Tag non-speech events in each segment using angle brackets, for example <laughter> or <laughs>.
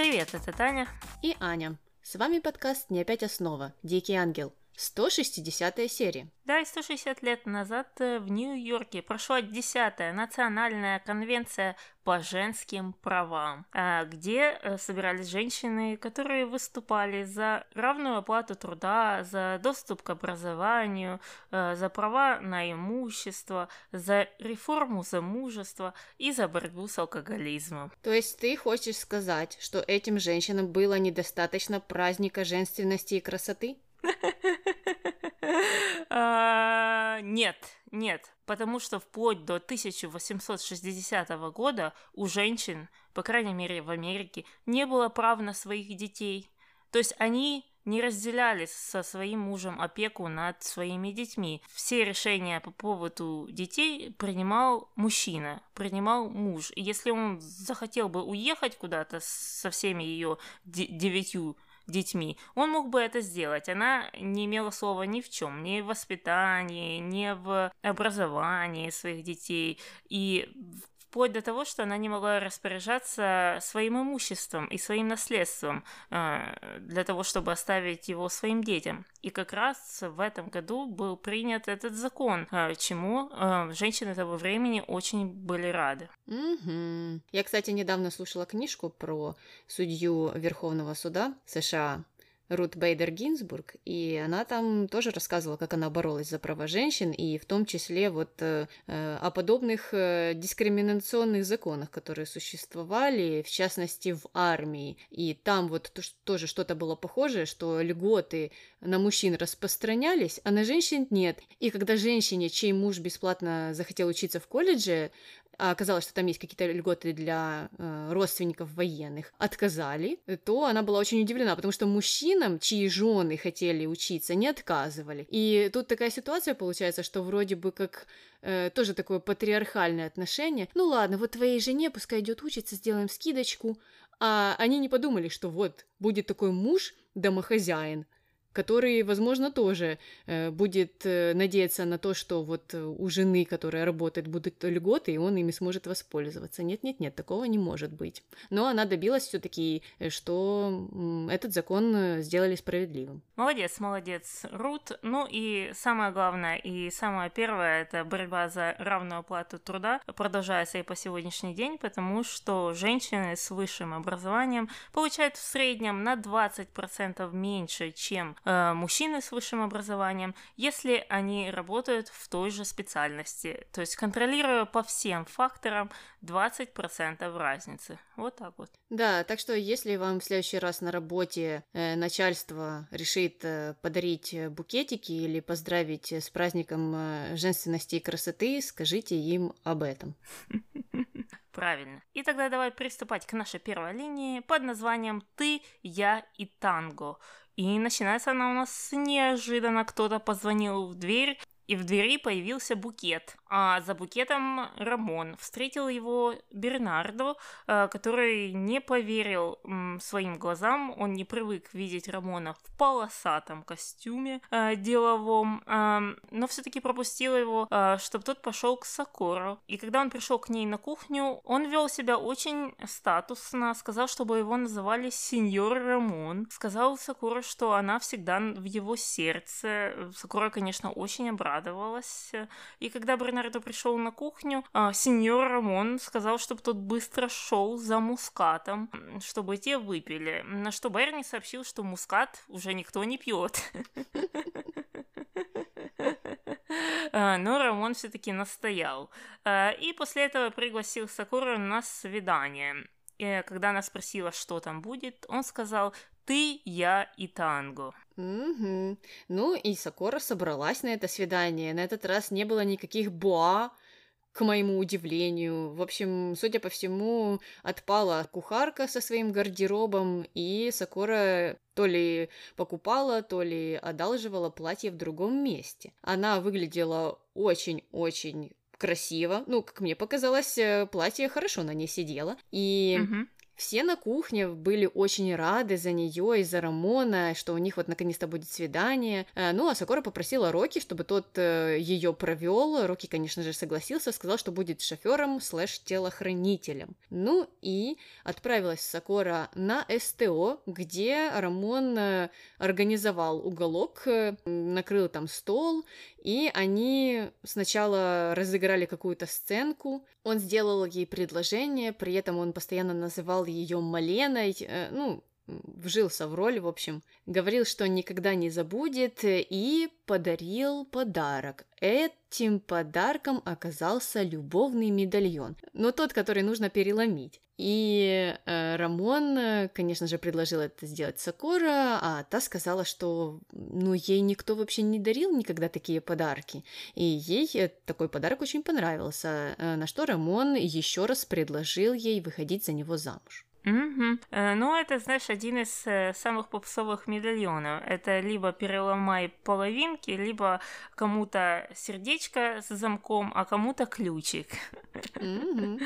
Привет, это Таня. И Аня. С вами подкаст «Не опять основа. Дикий ангел». 160 серия. Да, и 160 лет назад э, в Нью-Йорке прошла 10-я национальная конвенция по женским правам, а, где э, собирались женщины, которые выступали за равную оплату труда, за доступ к образованию, э, за права на имущество, за реформу замужества и за борьбу с алкоголизмом. То есть ты хочешь сказать, что этим женщинам было недостаточно праздника женственности и красоты? А, нет, нет, потому что вплоть до 1860 года у женщин, по крайней мере в Америке, не было прав на своих детей. То есть они не разделяли со своим мужем опеку над своими детьми. Все решения по поводу детей принимал мужчина, принимал муж. И если он захотел бы уехать куда-то со всеми ее девятью детьми, он мог бы это сделать. Она не имела слова ни в чем, ни в воспитании, ни в образовании своих детей. И вплоть до того, что она не могла распоряжаться своим имуществом и своим наследством э, для того, чтобы оставить его своим детям. И как раз в этом году был принят этот закон, э, чему э, женщины того времени очень были рады. Угу. Я, кстати, недавно слушала книжку про судью Верховного суда США Рут Бейдер Гинзбург, и она там тоже рассказывала, как она боролась за права женщин, и в том числе вот э, э о подобных э, дискриминационных законах, которые существовали, в частности, в армии. И там вот то, тоже что-то было похожее, что льготы на мужчин распространялись, а на женщин нет. И когда женщине, чей муж бесплатно захотел учиться в колледже, а оказалось, что там есть какие-то льготы для э, родственников военных, отказали, то она была очень удивлена, потому что мужчинам, чьи жены хотели учиться, не отказывали. И тут такая ситуация получается, что вроде бы как э, тоже такое патриархальное отношение. Ну ладно, вот твоей жене пускай идет учиться, сделаем скидочку. А они не подумали, что вот будет такой муж домохозяин, который, возможно, тоже э, будет э, надеяться на то, что вот э, у жены, которая работает, будут льготы, и он ими сможет воспользоваться. Нет-нет-нет, такого не может быть. Но она добилась все таки что этот закон сделали справедливым. Молодец, молодец, Рут. Ну и самое главное, и самое первое, это борьба за равную оплату труда продолжается и по сегодняшний день, потому что женщины с высшим образованием получают в среднем на 20% меньше, чем э, мужчины с высшим образованием, если они работают в той же специальности. То есть контролируя по всем факторам 20% разницы. Вот так вот. Да, так что если вам в следующий раз на работе э, начальство решит э, подарить букетики или поздравить с праздником э, женственности и красоты, скажите им об этом. <laughs> Правильно. И тогда давай приступать к нашей первой линии под названием «Ты, я и танго». И начинается она у нас неожиданно. Кто-то позвонил в дверь, и в двери появился букет. А за букетом Рамон. Встретил его Бернардо, э, который не поверил своим глазам. Он не привык видеть Рамона в полосатом костюме э, деловом, эм, но все-таки пропустил его, э, чтобы тот пошел к Сокору. И когда он пришел к ней на кухню, он вел себя очень статусно, сказал, чтобы его называли сеньор Рамон. Сказал Сокору, что она всегда в его сердце. Сокора, конечно, очень обрадовалась. И когда Бернардо Бернардо пришел на кухню, а, сеньор Рамон сказал, чтобы тот быстро шел за мускатом, чтобы те выпили. На что Берни сообщил, что мускат уже никто не пьет. <laughs> А, но Рамон все-таки настоял. А, и после этого пригласил Сакуру на свидание. Когда она спросила, что там будет, он сказал «ты, я и танго». Угу. Ну и Сакора собралась на это свидание. На этот раз не было никаких боа, к моему удивлению. В общем, судя по всему, отпала кухарка со своим гардеробом, и Сакора то ли покупала, то ли одалживала платье в другом месте. Она выглядела очень-очень красиво. Ну, как мне показалось, э, платье хорошо на ней сидело. И угу Все на кухне были очень рады за нее и за Рамона, что у них вот наконец-то будет свидание. Э, ну, а Сакора попросила Рокки, чтобы тот э, ее провел. Рокки, конечно же, согласился, сказал, что будет шофером слэш телохранителем. Ну и отправилась Сакора на СТО, где Рамон э, организовал уголок, накрыл там стол, и они сначала разыграли какую-то сценку. Он сделал ей предложение, при этом он постоянно называл ее Маленой, э, ну, вжился в роль, в общем, говорил, что никогда не забудет и подарил подарок. Этим подарком оказался любовный медальон, но тот, который нужно переломить. И э, Рамон, конечно же, предложил это сделать Сакора, а та сказала, что ну ей никто вообще не дарил никогда такие подарки. И ей такой подарок очень понравился, э, на что Рамон еще раз предложил ей выходить за него замуж. Угу. Ну, это, знаешь, один из э, самых попсовых медальонов. Это либо переломай половинки, либо кому-то сердечко с замком, а кому-то ключик. Mm-hmm.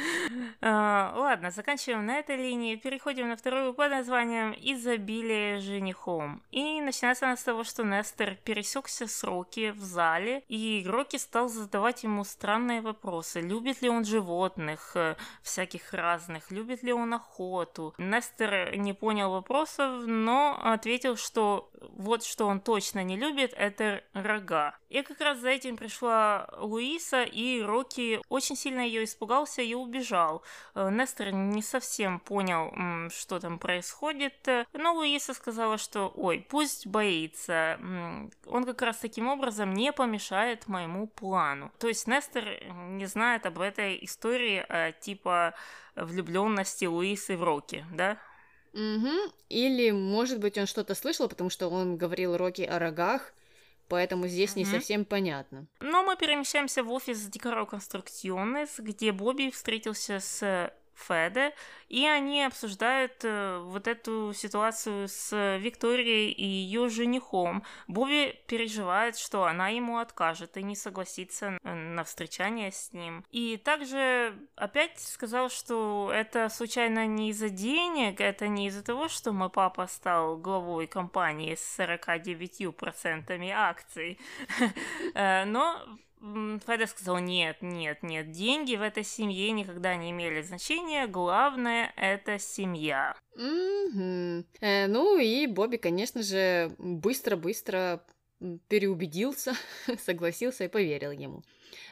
<laughs> Ладно, заканчиваем на этой линии. Переходим на вторую под названием «Изобилие женихом». И начинается она с того, что Нестер пересекся с Рокки в зале, и Рокки стал задавать ему странные вопросы. Любит ли он животных, э, всяких разных? Любит ли он охоту? Работу. Нестер не понял вопросов, но ответил, что вот что он точно не любит, это рога. И как раз за этим пришла Луиса, и Рокки очень сильно ее испугался и убежал. Э, Нестер не совсем понял, что там происходит, но Луиса сказала, что ой, пусть боится, он как раз таким образом не помешает моему плану. То есть Нестер не знает об этой истории, а, типа влюбленности Луисы в Рокки, да? Угу. Или, может быть, он что-то слышал, потому что он говорил Рокки о рогах, поэтому здесь не совсем понятно. Но мы перемещаемся в офис Декоро Конструкционес, где Бобби встретился с Феде, и они обсуждают э, вот эту ситуацию с Викторией и ее женихом. Бобби переживает, что она ему откажет и не согласится на встречание с ним. И также опять сказал, что это случайно не из-за денег, это не из-за того, что мой папа стал главой компании с 49% акций, <laughs> э, но Феда сказал, нет, нет, нет, деньги в этой семье никогда не имели значения, главное — это семья. Mm-hmm. Э, ну и Бобби, конечно же, быстро-быстро переубедился, <laughs> согласился и поверил ему.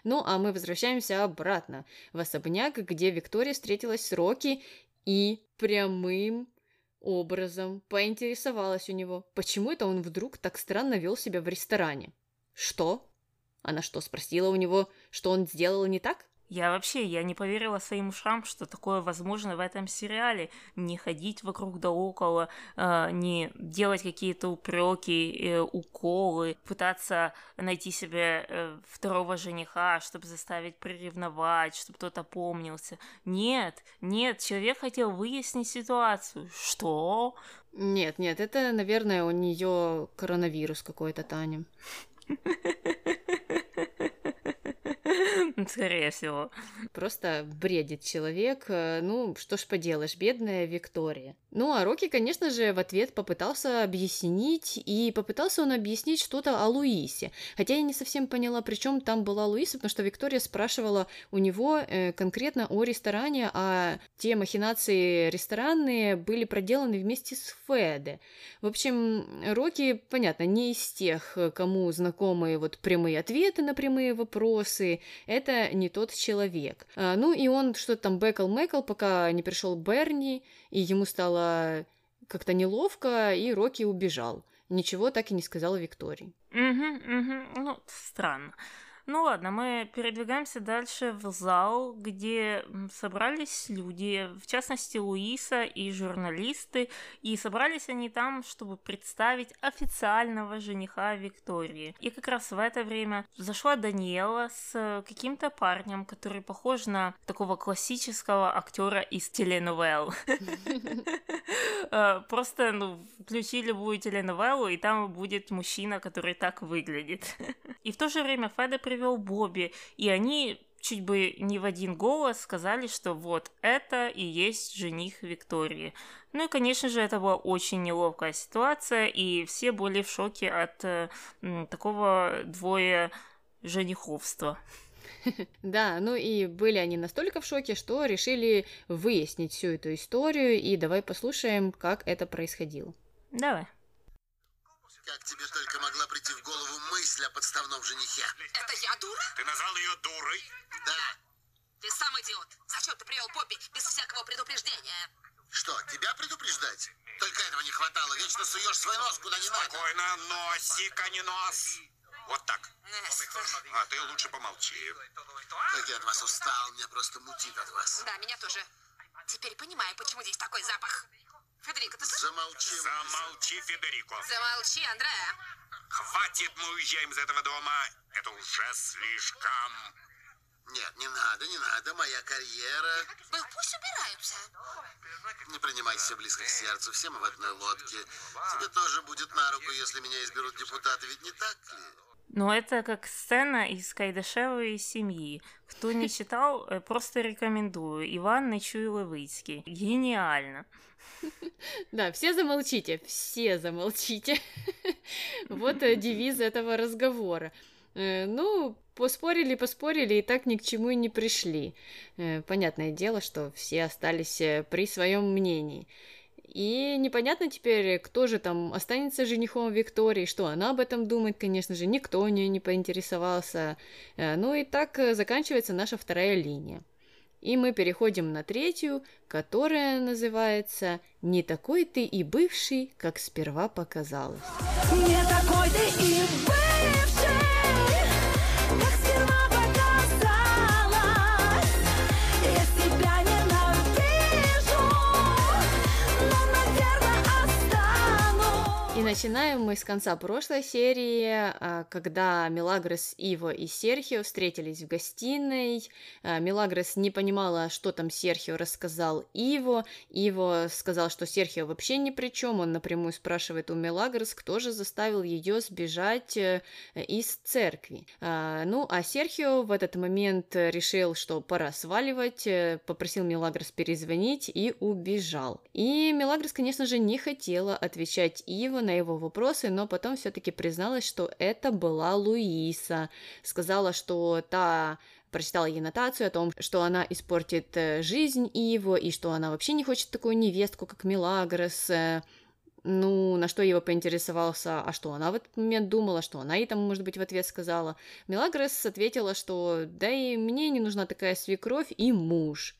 Ну, а мы возвращаемся обратно в особняк, где Виктория встретилась с Рокки и прямым образом поинтересовалась у него, почему это он вдруг так странно вел себя в ресторане. Что? Она что, спросила у него, что он сделал не так? Я вообще, я не поверила своим ушам, что такое возможно в этом сериале. Не ходить вокруг да около, э, не делать какие-то упреки, э, уколы, пытаться найти себе э, второго жениха, чтобы заставить приревновать, чтобы кто-то помнился. Нет, нет, человек хотел выяснить ситуацию. Что? Нет, нет, это, наверное, у нее коронавирус какой-то, Таня. <laughs> <laughs> Скорее всего. Просто бредит человек. Э, ну, что ж поделаешь, бедная Виктория. Ну, а Рокки, конечно же, в ответ попытался объяснить, и попытался он объяснить что-то о Луисе. Хотя я не совсем поняла, при чем там была Луиса, потому что Виктория спрашивала у него э, конкретно о ресторане, а те махинации ресторанные были проделаны вместе с Феде. В общем, Рокки, понятно, не из тех, кому знакомы вот прямые ответы на прямые вопросы, это не тот человек. А, ну и он что-то там бэкал-мэкал, пока не пришел Берни, и ему стало как-то неловко, и Рокки убежал. Ничего так и не сказала Виктории. Угу, угу. Ну, странно. Ну ладно, мы передвигаемся дальше в зал, где собрались люди, в частности Луиса и журналисты, и собрались они там, чтобы представить официального жениха Виктории. И как раз в это время зашла Даниэла с каким-то парнем, который похож на такого классического актера из теленовелл. <laughs> Э, просто, ну, включи любую теленовеллу, и там будет мужчина, который так выглядит. <laughs> И в то же время Феда привел Бобби, и они чуть бы не в один голос сказали, что вот это и есть жених Виктории. Ну и, конечно же, это была очень неловкая ситуация, и все были в шоке от э, такого двое жениховства. <laughs> Да, ну и были они настолько в шоке, что решили выяснить всю эту историю, и давай послушаем, как это происходило. Давай. Как тебе только могла прийти в голову мысль о подставном женихе? Это я дура? Ты назвал ее дурой? Да. Ты сам идиот. Зачем ты привел Поппи без всякого предупреждения? Что, тебя предупреждать? Только этого не хватало. Вечно суешь свой нос куда не надо. Спокойно, носик, а не нос. Вот так. А ты лучше помолчи. Как я от вас устал, меня просто мутит от вас. Да, меня тоже. Теперь понимаю, почему здесь такой запах. Федерико, ты слышишь? Замолчи. Замолчи, Федерико. Замолчи, Андреа. Хватит, мы уезжаем из этого дома. Это уже слишком. Нет, не надо, не надо. Моя карьера. Ну, пусть убираются. Не принимайся близко к сердцу. Все мы в одной лодке. Тебе тоже будет на руку, если меня изберут депутаты, ведь не так ли? Но это как сцена из Кайдашевой семьи. Кто не <laughs> читал, э, просто рекомендую. Иван Нечуй-Левицкий. Гениально. Да, все замолчите, все замолчите. <laughs> Вот э, девиз этого разговора. Э, Ну, поспорили, поспорили, и так ни к чему и не пришли. Э, Понятное дело, что все остались при своем мнении. И непонятно теперь, кто же там останется женихом Виктории, что она об этом думает, конечно же, никто у нее не поинтересовался. Ну и так заканчивается наша вторая линия. И мы переходим на третью, которая называется «Не такой ты и бывший, как сперва показалось». Не такой ты и бывший, Начинаем мы с конца прошлой серии, а, когда Мелагрос, Иво и Серхио встретились в гостиной. А, Мелагрос не понимала, что там Серхио рассказал Иво. Иво сказал, что Серхио вообще ни при чем. Он напрямую спрашивает у Мелагрос, кто же заставил ее сбежать э, из церкви. А, Ну, а Серхио в этот момент решил, что пора сваливать, э, попросил Мелагрос перезвонить и убежал. И Мелагрос, конечно же, не хотела отвечать Иво на его вопросы, но потом все-таки призналась, что это была Луиса. Сказала, что та прочитала ей нотацию о том, что она испортит э, жизнь Иво, и что она вообще не хочет такую невестку, как Мелагрос. э. Ну, на что его поинтересовался, а что она в этот момент думала, что она ей там, может быть, в ответ сказала. Мелагрос ответила, что да и мне не нужна такая свекровь и муж.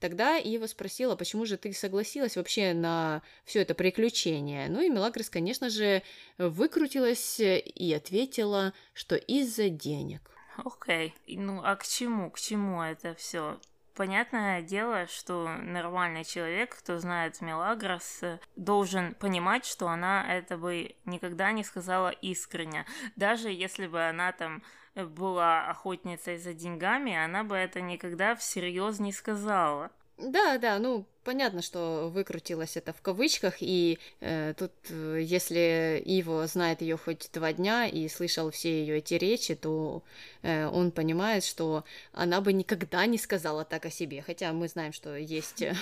Тогда Ива спросила, почему же ты согласилась вообще на все это приключение. Ну и Мелагрос, конечно же, выкрутилась и ответила, что из-за денег. Окей. И Ну а к чему? К чему это все? Понятное дело, что нормальный человек, кто знает Мелагрос, э, должен понимать, что она это бы никогда не сказала искренне. Даже если бы она там была охотницей за деньгами, она бы это никогда всерьез не сказала. Да, да, ну понятно, что выкрутилась это в кавычках, и э, тут, э, если Иво знает ее хоть два дня и слышал все ее эти речи, то э, он понимает, что она бы никогда не сказала так о себе, хотя мы знаем, что есть э,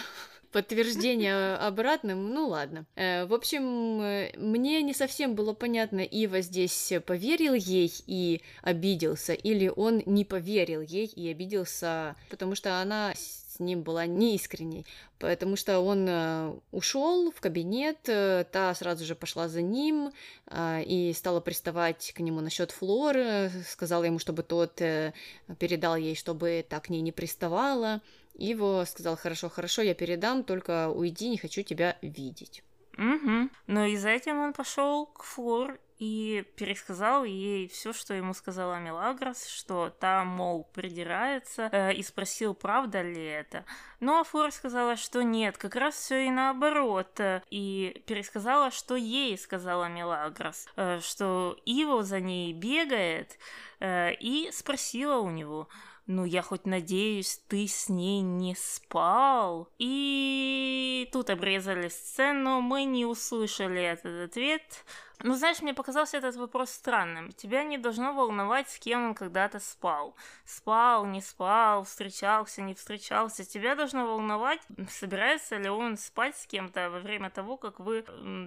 подтверждение обратным, ну ладно. Э, В общем, э, мне не совсем было понятно, Ива здесь поверил ей и обиделся, или он не поверил ей и обиделся, потому что она с ним была неискренней, потому что он ушел в кабинет, э, та сразу же пошла за ним э, и стала приставать к нему насчет Флоры, сказала ему, чтобы тот э, передал ей, чтобы так к ней не приставала. Иво сказал, хорошо, хорошо, я передам, только уйди, не хочу тебя видеть. Угу. Но и за этим он пошел к Флор и пересказал ей все, что ему сказала Мелагрос, что та, мол, придирается, э, и спросил, правда ли это. Ну, а Флор сказала, что нет, как раз все и наоборот, э, и пересказала, что ей сказала Мелагрос, э, что Иво за ней бегает, э, и спросила у него, ну, я хоть надеюсь, ты с ней не спал. И тут обрезали сцену, мы не услышали этот ответ. Ну, знаешь, мне показался этот вопрос странным. Тебя не должно волновать, с кем он когда-то спал. Спал, не спал, встречался, не встречался. Тебя должно волновать, собирается ли он спать с кем-то во время того, как вы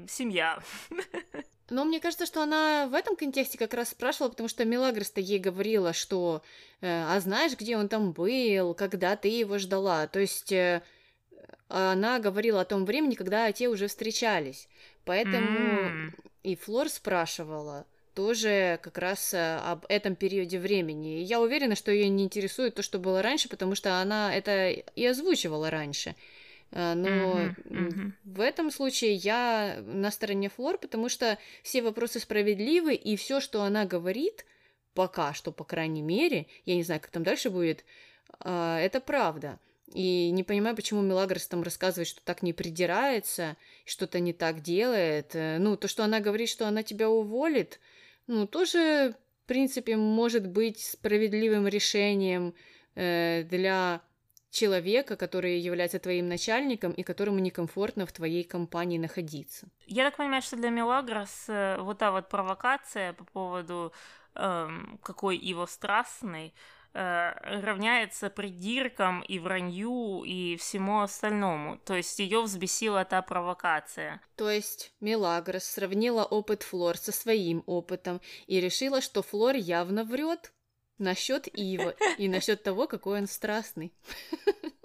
семья. <laughs> Но мне кажется, что она в этом контексте как раз спрашивала, потому что Мелагрос-то ей говорила, что э, «А знаешь, где он там был, когда ты его ждала?» То есть э, она говорила о том времени, когда те уже встречались. Поэтому М. и Флор спрашивала тоже как раз э, об этом периоде времени. И я уверена, что ее не интересует то, что было раньше, потому что она это и озвучивала раньше. Но м, мгм. в этом случае я на стороне Флор, потому что все вопросы справедливы, и все, что она говорит, пока что, по крайней мере, я не знаю, как там дальше будет, а, это правда. И не понимаю, почему Мелагрос там рассказывает, что так не придирается, что-то не так делает. Э, Ну, то, что она говорит, что она тебя уволит, ну, тоже, в принципе, может быть справедливым решением э, для человека, который является твоим начальником и которому некомфортно в твоей компании находиться. Я так понимаю, что для Мелагрос э, вот та вот провокация по поводу эм, какой его страстный э, равняется придиркам и вранью и всему остальному. То есть ее взбесила та провокация. То есть Мелагрос сравнила опыт Флор со своим опытом и решила, что Флор явно врет насчет Ива и насчет того, какой он страстный. <laughs>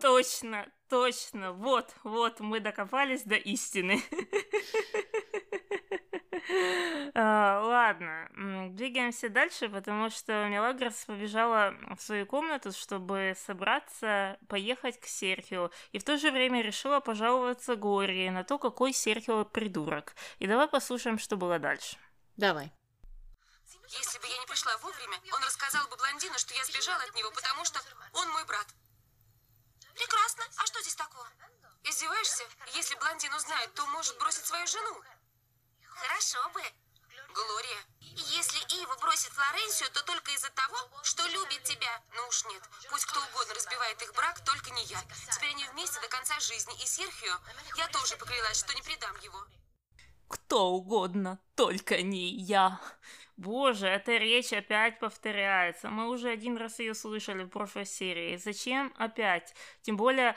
Точно, точно. Вот, вот, мы докопались до истины. <laughs> А, Ладно, двигаемся дальше, потому что Мелагрос побежала в свою комнату, чтобы собраться, поехать к Серхио, и в то же время решила пожаловаться Глории на то, какой Серхио придурок. И давай послушаем, что было дальше. Давай. Если бы я не пришла вовремя, он рассказал бы блондину, что я сбежала от него, потому что он мой брат. Прекрасно. А что здесь такого? Издеваешься? Если блондин узнает, то может бросить свою жену. Хорошо бы. Глория, если Ива бросит Флоренсию, то только из-за того, что любит тебя. Ну уж нет. Пусть кто угодно разбивает их брак, только не я. Теперь они вместе до конца жизни. И Серхио, я тоже поклялась, что не предам его. Кто угодно, только не я. Боже, эта речь опять повторяется. Мы уже один раз ее слышали в прошлой серии. Зачем опять? Тем более,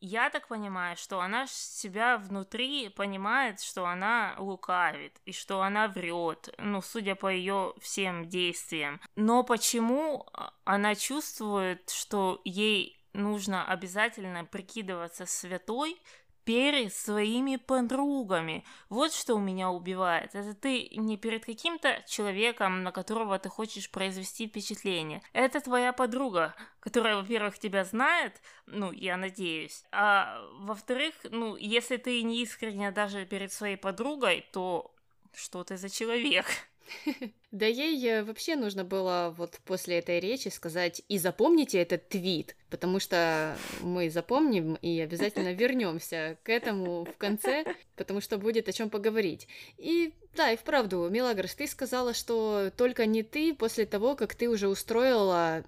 я так понимаю, что она себя внутри понимает, что она лукавит и что она врет, ну, судя по ее всем действиям. Но почему а, она чувствует, что ей нужно обязательно прикидываться святой перед своими подругами. Вот что у меня убивает. Это ты не перед каким-то человеком, на которого ты хочешь произвести впечатление. Это твоя подруга, которая, во-первых, тебя знает, ну, я надеюсь, а во-вторых, ну, если ты не искренне даже перед своей подругой, то что ты за человек? <laughs> Да ей э, вообще нужно было вот после этой речи сказать и запомните этот твит, потому что мы запомним и обязательно <laughs> вернемся к этому в конце, потому что будет о чем поговорить. И да, и вправду, Мелагрос, ты сказала, что только не ты после того, как ты уже устроила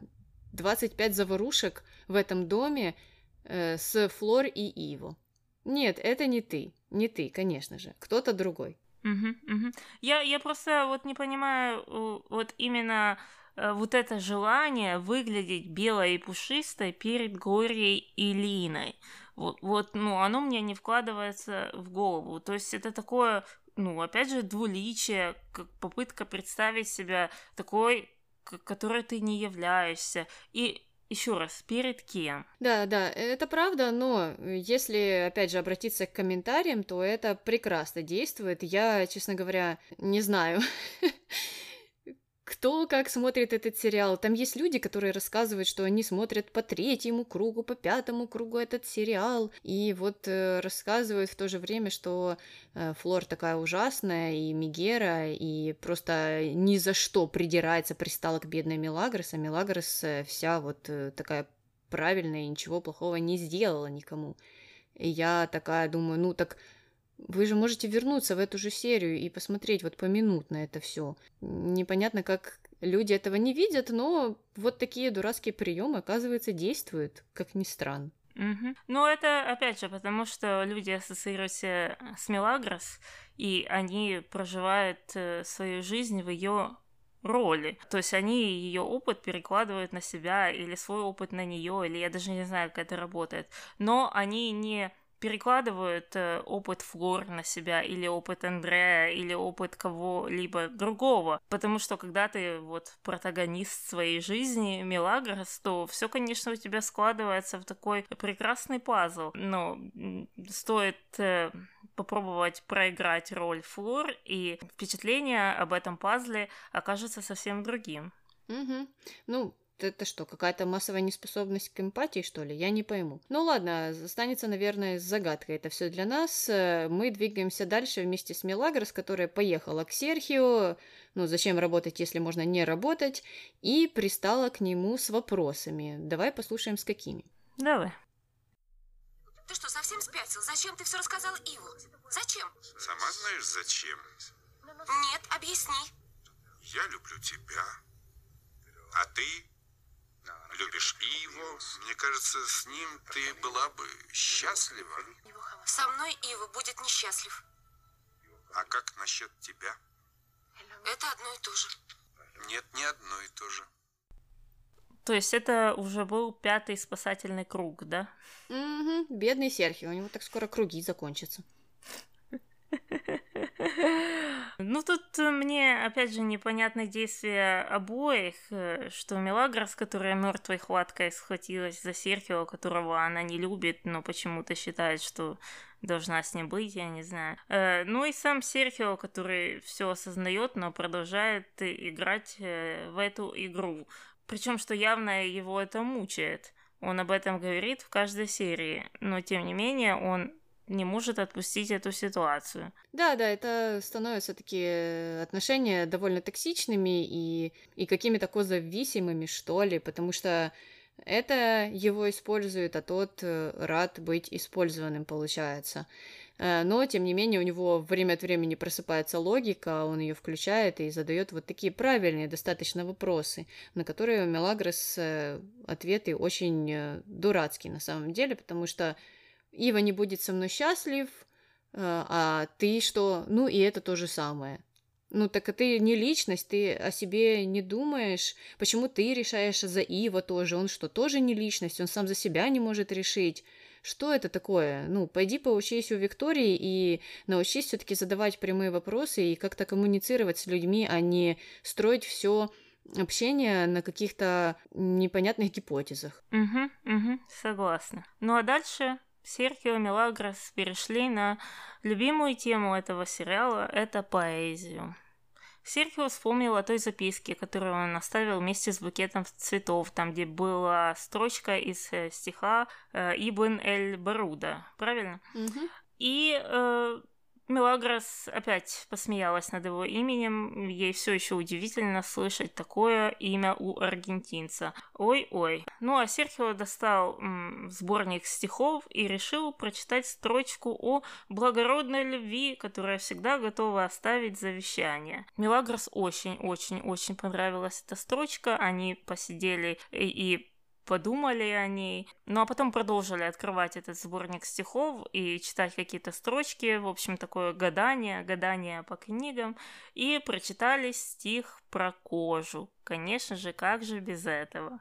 25 заварушек в этом доме э, с Флор и Иво. Нет, это не ты. Не ты, конечно же. Кто-то другой. Мгм, мгм. Я, я просто вот не понимаю вот именно э, вот это желание выглядеть белой и пушистой перед Глорией и Линой. Вот, вот, ну, оно мне не вкладывается в голову. То есть это такое, ну, опять же, двуличие, как попытка представить себя такой, которой ты не являешься. И еще раз, перед кем? Да, да, это правда, но если, опять же, обратиться к комментариям, то это прекрасно действует. Я, честно говоря, не знаю, <laughs> кто как смотрит этот сериал. Там есть люди, которые рассказывают, что они смотрят по третьему кругу, по пятому кругу этот сериал, и вот э, рассказывают в то же время, что э, Флор такая ужасная, и Мигера, и просто ни за что придирается, пристала к бедной Мелагрос, а Мелагрос э, вся вот э, такая правильная и ничего плохого не сделала никому. И я такая думаю, ну так вы же можете вернуться в эту же серию и посмотреть вот поминутно это все. Непонятно, как люди этого не видят, но вот такие дурацкие приемы, оказывается, действуют, как ни странно. Мгм. Ну, это, опять же, потому что люди ассоциируются с Мелагрос, и они проживают э, свою жизнь в ее роли. То есть они ее опыт перекладывают на себя, или свой опыт на нее, или я даже не знаю, как это работает. Но они не перекладывают э, опыт Флор на себя, или опыт Андрея, или опыт кого-либо другого. Потому что когда ты вот протагонист своей жизни, Мелагрос, то все, конечно, у тебя складывается в такой прекрасный пазл. Но стоит э, попробовать проиграть роль Флор, и впечатление об этом пазле окажется совсем другим. Мгм. Ну, это что, какая-то массовая неспособность к эмпатии, что ли? Я не пойму. Ну ладно, останется, наверное, загадкой это все для нас. Э, Мы двигаемся дальше вместе с Мелагрос, которая поехала к Серхио, ну зачем работать, если можно не работать, и пристала к нему с вопросами. Давай послушаем, с какими. Давай. Ты что, совсем спятил? Зачем ты все рассказал Иву? Зачем? Сама знаешь зачем? Нет, объясни. Я люблю тебя. А ты любишь Иву. Мне кажется, с ним ты была бы счастлива. Со мной Ива будет несчастлив. А как насчет тебя? Это одно и то же. Нет, не одно и то же. То есть это уже был пятый спасательный круг, да? Угу, бедный Серхио, у него так скоро круги закончатся. <laughs> Ну, тут э, мне, опять же, непонятно действие обоих, э, что Мелагрос, которая мертвой хваткой схватилась за Серхио, которого она не любит, но почему-то считает, что должна с ним быть, я не знаю. Э, Ну и сам Серхио, который все осознает, но продолжает играть в эту игру. Причем, что явно его это мучает. Он об этом говорит в каждой серии, но тем не менее он не может отпустить эту ситуацию. Да, да, это становятся такие отношения довольно токсичными и, и какими-то козависимыми, что ли, потому что это его использует, а тот э, рад быть использованным, получается. Э, Но, тем не менее, у него время от времени просыпается логика, он ее включает и задает вот такие правильные достаточно вопросы, на которые у Мелагрос э, ответы очень дурацкие на самом деле, потому что Ива не будет со мной счастлив, э, а ты что? Ну и это то же самое. Ну так а ты не личность, ты о себе не думаешь. Почему ты решаешь за Ива тоже? Он что, тоже не личность? Он сам за себя не может решить. Что это такое? Ну, пойди поучись у Виктории и научись все-таки задавать прямые вопросы и как-то коммуницировать с людьми, а не строить все общение на каких-то непонятных гипотезах. Угу, угу, согласна. Ну а дальше Серхио Мелагрос перешли на любимую тему этого сериала – это поэзию. Серхио вспомнил о той записке, которую он оставил вместе с букетом цветов, там, где была строчка из э, стиха э, Ибн Эль-Баруда, правильно? Мгм. И э, Мелагрос опять посмеялась над его именем. Ей все еще удивительно слышать такое имя у аргентинца. Ой-ой. Ну а Серхио достал м, сборник стихов и решил прочитать строчку о благородной любви, которая всегда готова оставить завещание. Мелагрос очень-очень-очень понравилась эта строчка. Они посидели и, и подумали о ней. Ну а потом продолжили открывать этот сборник стихов и читать какие-то строчки. В общем, такое гадание, гадание по книгам. И прочитали стих про кожу. Конечно же, как же без этого?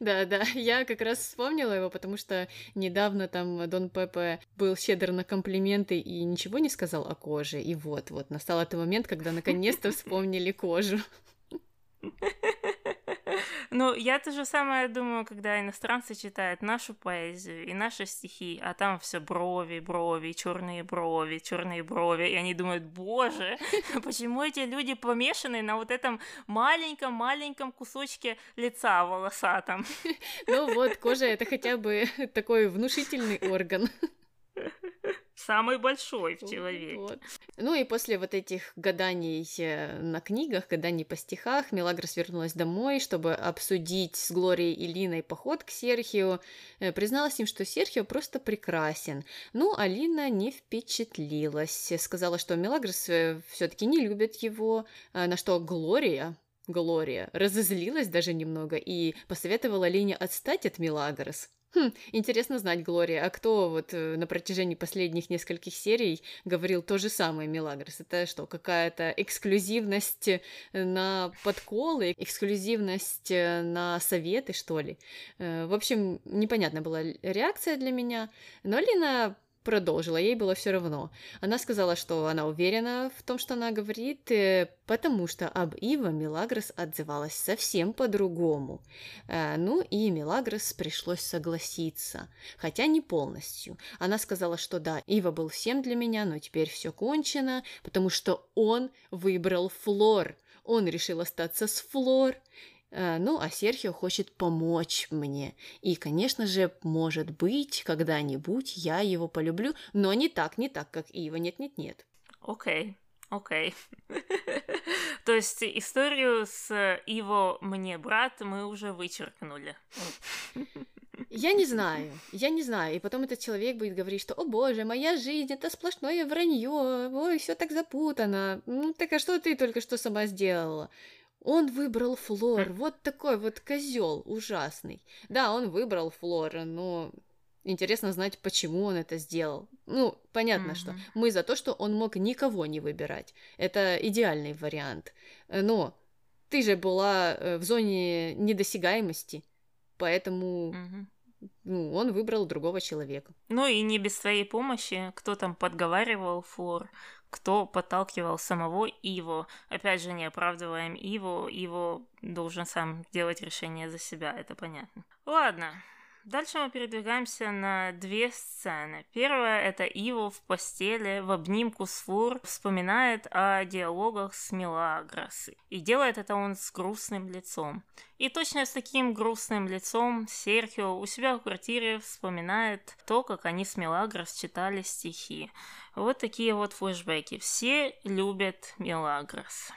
Да, да, я как раз вспомнила его, потому что недавно там Дон Пепе был щедр на комплименты и ничего не сказал о коже. И вот, вот, настал этот момент, когда наконец-то вспомнили кожу. <laughs> Ну, я то же самое думаю, когда иностранцы читают нашу поэзию и наши стихи, а там все брови, брови, черные брови, черные брови, и они думают, боже, <laughs> почему эти люди помешаны на вот этом маленьком-маленьком кусочке лица волосатом? Ну вот, кожа это хотя бы такой внушительный орган. <laughs> Самый большой в человеке. Вот. Ну и после вот этих гаданий э, на книгах, гаданий по стихах, Мелагрос вернулась домой, чтобы обсудить с Глорией и Линой поход к Серхио. Э, Призналась им, что Серхио просто прекрасен. Ну, а Лина не впечатлилась. Сказала, что Мелагрос все-таки не любит его, э, на что Глория Глория разозлилась даже немного и посоветовала Лине отстать от Милагрос. Хм, интересно знать, Глория, а кто вот э, на протяжении последних нескольких серий говорил то же самое Милагрос? Это что, какая-то эксклюзивность э, на подколы, эксклюзивность э, на советы, что ли? В общем, непонятна была реакция для меня, но Лина продолжила, ей было все равно. Она сказала, что она уверена в том, что она говорит, э, потому что об Ива Милагрос отзывалась совсем по-другому. Э, Ну и Милагрос пришлось согласиться, хотя не полностью. Она сказала, что да, Ива был всем для меня, но теперь все кончено, потому что он выбрал Флор. Он решил остаться с Флор. Э, Ну, а Серхио хочет помочь мне. И, конечно же, может быть, когда-нибудь я его полюблю, но не так, не так, как Ива. Нет-нет-нет. Окей, окей. <laughs> То есть историю с Иво «Мне брат» мы уже вычеркнули. Я не знаю, я не знаю. И потом этот человек будет говорить, что, о боже, моя жизнь это сплошное вранье, ой, все так запутано. Ну так а что ты только что сама сделала? Он выбрал Флор, вот такой вот козел ужасный. Да, он выбрал Флора, но интересно знать, почему он это сделал. Ну, понятно, что Мгм. мы за то, что он мог никого не выбирать. Это идеальный вариант. Но ты же была э, в зоне недосягаемости, поэтому Мгм. ну, он выбрал другого человека. Ну и не без твоей помощи, кто там подговаривал Флор, кто подталкивал самого Иво. Опять же, не оправдываем Иво, Иво должен сам делать решение за себя, это понятно. Ладно, дальше мы передвигаемся на две сцены. Первая — это Иво в постели в обнимку с Флор вспоминает о диалогах с Мелагрос. И делает это он с грустным лицом. И точно с таким грустным лицом Серхио у себя в квартире вспоминает то, как они с Мелагрос читали стихи. Вот такие вот флешбеки. Все любят Мелагрос.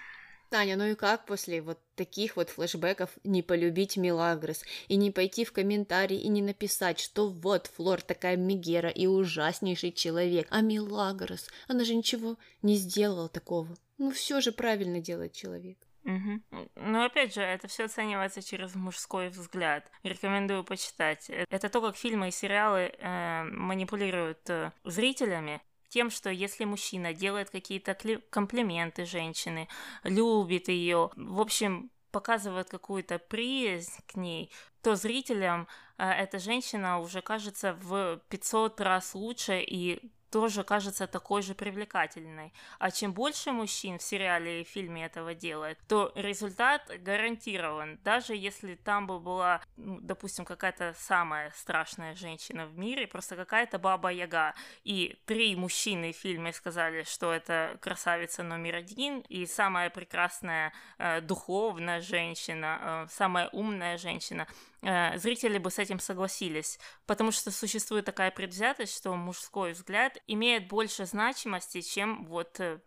Таня, ну и как после вот таких вот флешбеков не полюбить Милагрос и не пойти в комментарий и не написать, что вот Флор такая Мегера и ужаснейший человек, а Милагрос, она же ничего не сделала такого. Ну все же правильно делает человек. Мгм. Но опять же, это все оценивается через мужской взгляд. Рекомендую почитать. Э, Это то, как фильмы и сериалы э, манипулируют э, зрителями тем, что если мужчина делает какие-то комплименты женщины, любит ее, в общем, показывает какую-то приязнь к ней, то зрителям э, эта женщина уже кажется в 500 раз лучше и тоже кажется такой же привлекательной. А чем больше мужчин в сериале и фильме этого делает, то результат гарантирован. Даже если там бы была, ну, допустим, какая-то самая страшная женщина в мире, просто какая-то баба-яга, и три мужчины в фильме сказали, что это красавица номер один, и самая прекрасная э, духовная женщина, э, самая умная женщина, зрители бы с этим согласились, потому что существует такая предвзятость, что мужской взгляд имеет больше значимости, чем вот э,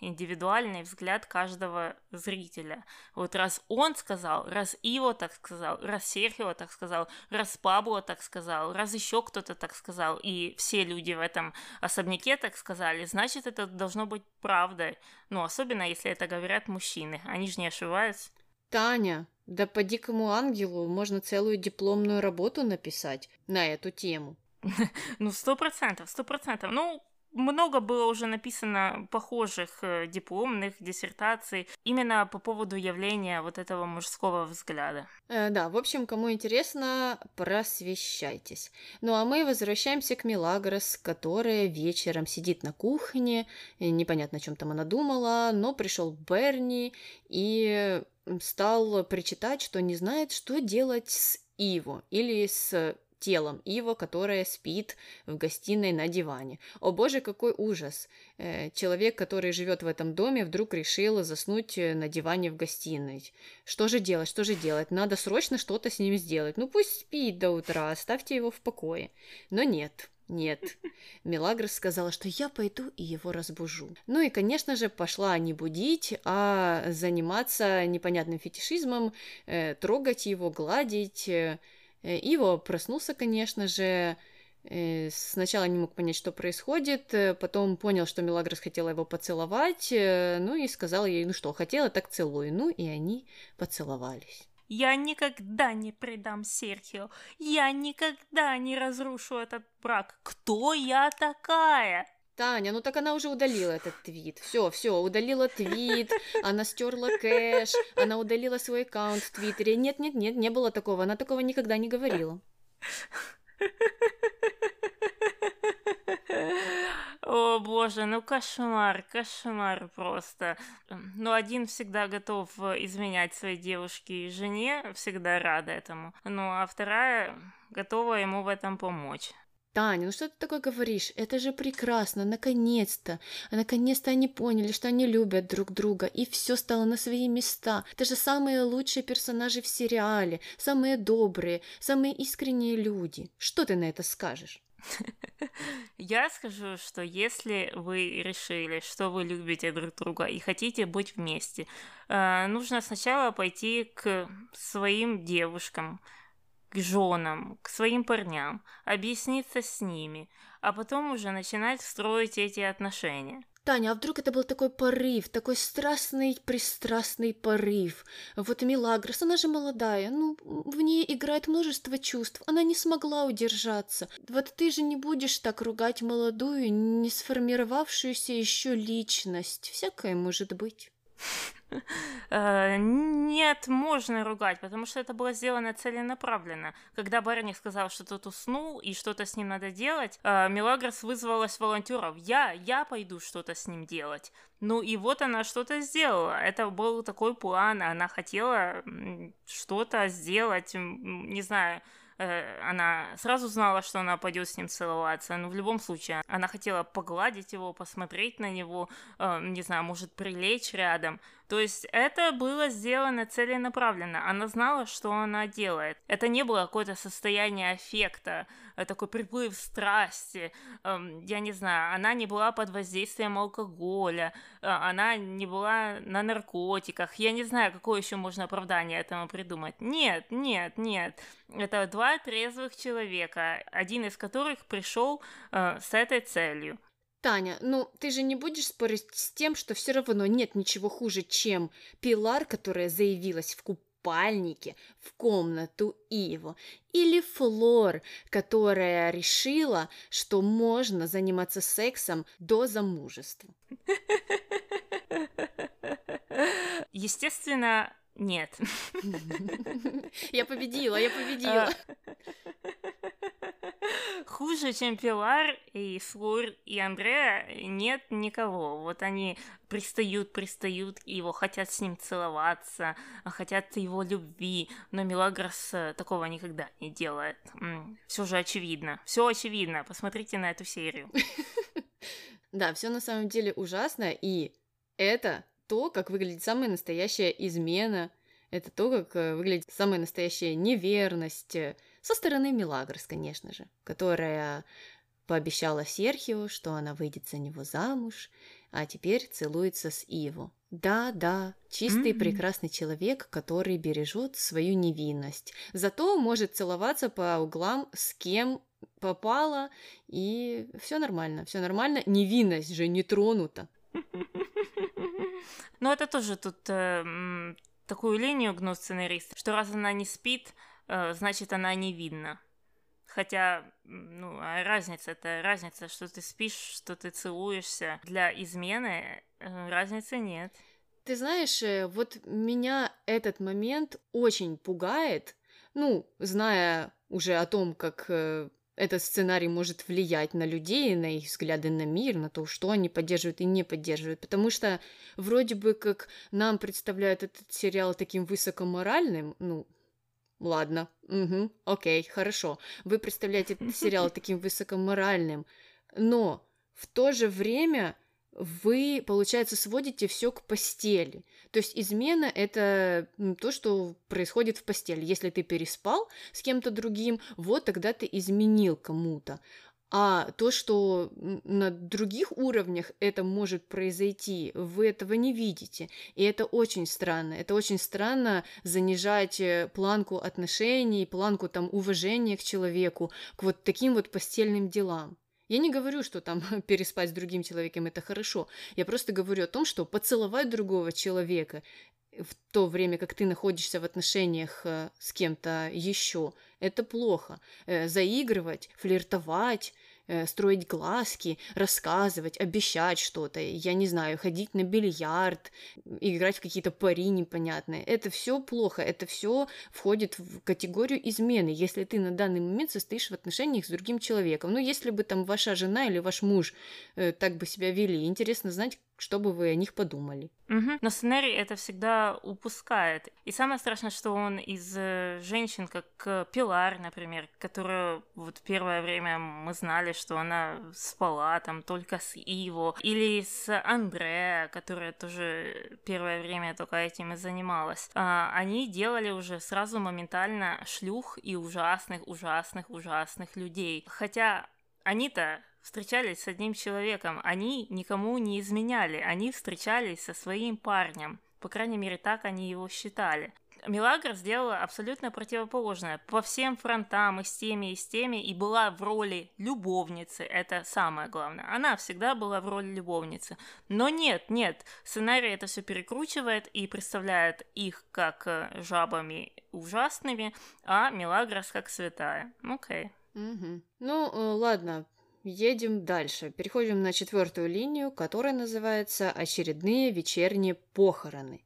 индивидуальный взгляд каждого зрителя. Вот раз он сказал, раз Иво так сказал, раз Серхио так сказал, раз Пабло так сказал, раз еще кто-то так сказал, и все люди в этом особняке так сказали, значит, это должно быть правдой. Ну, особенно, если это говорят мужчины. Они же не ошибаются. Таня, да по дикому ангелу можно целую дипломную работу написать на эту тему. <laughs> Ну, сто процентов, сто процентов. Ну, много было уже написано похожих э, дипломных диссертаций именно по поводу явления вот этого мужского взгляда. Э, да, в общем, кому интересно, просвещайтесь. Ну а мы возвращаемся к Милагрос, которая вечером сидит на кухне, непонятно, о чем там она думала, но пришел Берни и стал причитать, что не знает, что делать с Иво или с телом Иво, которая спит в гостиной на диване. О боже, какой ужас! Э, Человек, который живет в этом доме, вдруг решил заснуть э, на диване в гостиной. Что же делать, что же делать? Надо срочно что-то с ним сделать. Ну пусть спит до утра, оставьте его в покое. Но нет, нет. Мелагрос сказала, что я пойду и его разбужу. Ну и, конечно же, пошла не будить, а заниматься непонятным фетишизмом, э, трогать его, гладить. Э, Иво проснулся, конечно же, Э, Сначала не мог понять, что происходит, э, потом понял, что Мелагрос хотела его поцеловать, э, ну и сказал ей, ну что, хотела, так целуй. Ну и они поцеловались. Я никогда не предам Серхио. Я никогда не разрушу этот брак. Кто я такая? Таня, ну так она уже удалила этот твит. Все, все, удалила твит, она стерла кэш, она удалила свой аккаунт в Твиттере. Нет, нет, нет, не было такого. Она такого никогда не говорила. <laughs> О боже, ну кошмар, кошмар просто. Ну, один всегда готов э, изменять своей девушке и жене, всегда рада этому. Ну, а вторая готова ему в этом помочь. Таня, ну что ты такое говоришь? Это же прекрасно, наконец-то. Наконец-то они поняли, что они любят друг друга, и все стало на свои места. Это же самые лучшие персонажи в сериале, самые добрые, самые искренние люди. Что ты на это скажешь? <laughs> Я скажу, что если вы решили, что вы любите друг друга и хотите быть вместе, э, нужно сначала пойти к своим девушкам, к женам, к своим парням, объясниться с ними, а потом уже начинать строить эти отношения. Таня, а вдруг это был такой порыв, такой страстный, пристрастный порыв? Вот Милагрос, она же молодая, ну, в ней играет множество чувств, она не смогла удержаться. Вот ты же не будешь так ругать молодую, не сформировавшуюся еще личность. Всякое может быть. <laughs> Э, Нет, можно ругать, потому что это было сделано целенаправленно. Когда Барни сказал, что тот уснул и что-то с ним надо делать, э, Мелагрос вызвалась волонтеров. Я, я пойду что-то с ним делать. Ну и вот она что-то сделала. Это был такой план. Она хотела что-то сделать, не знаю, э, она сразу знала, что она пойдет с ним целоваться, но в любом случае она хотела погладить его, посмотреть на него, не знаю, может прилечь рядом. То есть это было сделано целенаправленно. Она знала, что она делает. Это не было какое-то состояние аффекта, э, такой приплыв страсти. Эм, Я не знаю, она не была под воздействием алкоголя, э, она не была на наркотиках. Я не знаю, какое еще можно оправдание этому придумать. Нет, нет, нет. Это два трезвых человека, один из которых пришел э, с этой целью. Таня, ну ты же не будешь спорить с тем, что все равно нет ничего хуже, чем Пилар, которая заявилась в купальнике в комнату Иво, или Флор, которая решила, что можно заниматься сексом до замужества. Естественно, нет. <laughs> Я победила, я победила. <laughs> Хуже, чем Пилар и Флур и Андреа, нет никого. Вот они пристают, пристают, и его хотят с ним целоваться, хотят его любви, но Мелагрос э, такого никогда не делает. Все же очевидно. Все очевидно. Посмотрите на эту серию. <laughs> Да, все на самом деле ужасно, и это то, как выглядит самая настоящая измена, это то, как э, выглядит самая настоящая неверность э, со стороны Милагрос, конечно же, которая пообещала Серхио, что она выйдет за него замуж, а теперь целуется с Иво. Да, да, чистый Мгм. прекрасный человек, который бережет свою невинность. Зато может целоваться по углам с кем попало, и все нормально, все нормально. Невинность же не тронута. Но это тоже тут э, такую линию гнут сценарист, что раз она не спит, значит она не видна. Хотя, ну, а разница, это разница, что ты спишь, что ты целуешься. Для измены э, разницы нет. Ты знаешь, э, вот меня этот момент очень пугает, ну, зная уже о том, как э, этот сценарий может влиять на людей, на их взгляды на мир, на то, что они поддерживают и не поддерживают. Потому что вроде бы как нам представляют этот сериал таким высокоморальным, ну, ладно, угу, окей, хорошо. Вы представляете этот сериал <laughs> таким высокоморальным, но в то же время вы, получается, сводите все к постели. То есть измена — это то, что происходит в постели. Если ты переспал с кем-то другим, вот тогда ты изменил кому-то. А то, что на других уровнях это может произойти, вы этого не видите. И это очень странно. Это очень странно занижать э, планку отношений, планку там уважения к человеку, к вот таким вот постельным делам. Я не говорю, что там <laughs> переспать с другим человеком это хорошо. Я просто говорю о том, что поцеловать другого человека в то время, как ты находишься в отношениях э, с кем-то еще, это плохо. Э, Заигрывать, флиртовать, э, строить глазки, рассказывать, обещать что-то, я не знаю, ходить на бильярд, играть в какие-то пари непонятные. Это все плохо, это все входит в категорию измены, если ты на данный момент состоишь в отношениях с другим человеком. Ну, если бы там ваша жена или ваш муж так бы себя вели, интересно знать, что бы вы о них подумали. Мгм. Но сценарий это всегда упускает. И самое страшное, что он из э, женщин, как э, Пилар, например, которую вот первое время мы знали, что она спала там только с Иво, или с Андре, которая тоже первое время только этим и занималась. А, они делали уже сразу моментально шлюх и ужасных, ужасных, ужасных людей. Хотя они-то встречались с одним человеком, они никому не изменяли, они встречались со своим парнем. По крайней мере, так они его считали. Милагра сделала абсолютно противоположное по всем фронтам, и с теми, и с теми, и была в роли любовницы, это самое главное. Она всегда была в роли любовницы. Но нет, нет, сценарий это все перекручивает и представляет их как э, жабами ужасными, а Милагрос как святая. Окей. Мгм. Ну, э, ладно, едем дальше. Переходим на четвертую линию, которая называется «Очередные вечерние похороны».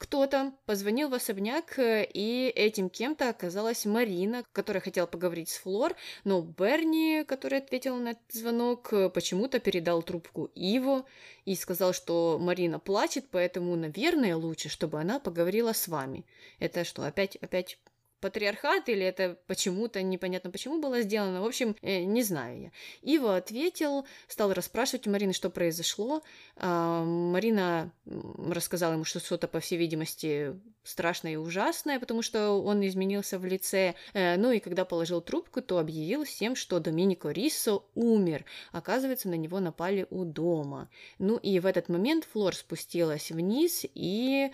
Кто-то позвонил в особняк, э, и этим кем-то оказалась Марина, которая хотела поговорить с Флор, но Берни, который ответил на этот звонок, э, почему-то передал трубку Иво и сказал, что Марина плачет, поэтому, наверное, лучше, чтобы она поговорила с вами. Это что, опять, опять патриархат или это почему-то непонятно почему было сделано. В общем, э, не знаю я. Ива ответил, стал расспрашивать у Марины, что произошло. А, Марина рассказала ему, что что-то, по всей видимости, страшное и ужасное, потому что он изменился в лице. Э, Ну и когда положил трубку, то объявил всем, что Доминико Риссо умер. Оказывается, на него напали у дома. Ну и в этот момент Флор спустилась вниз и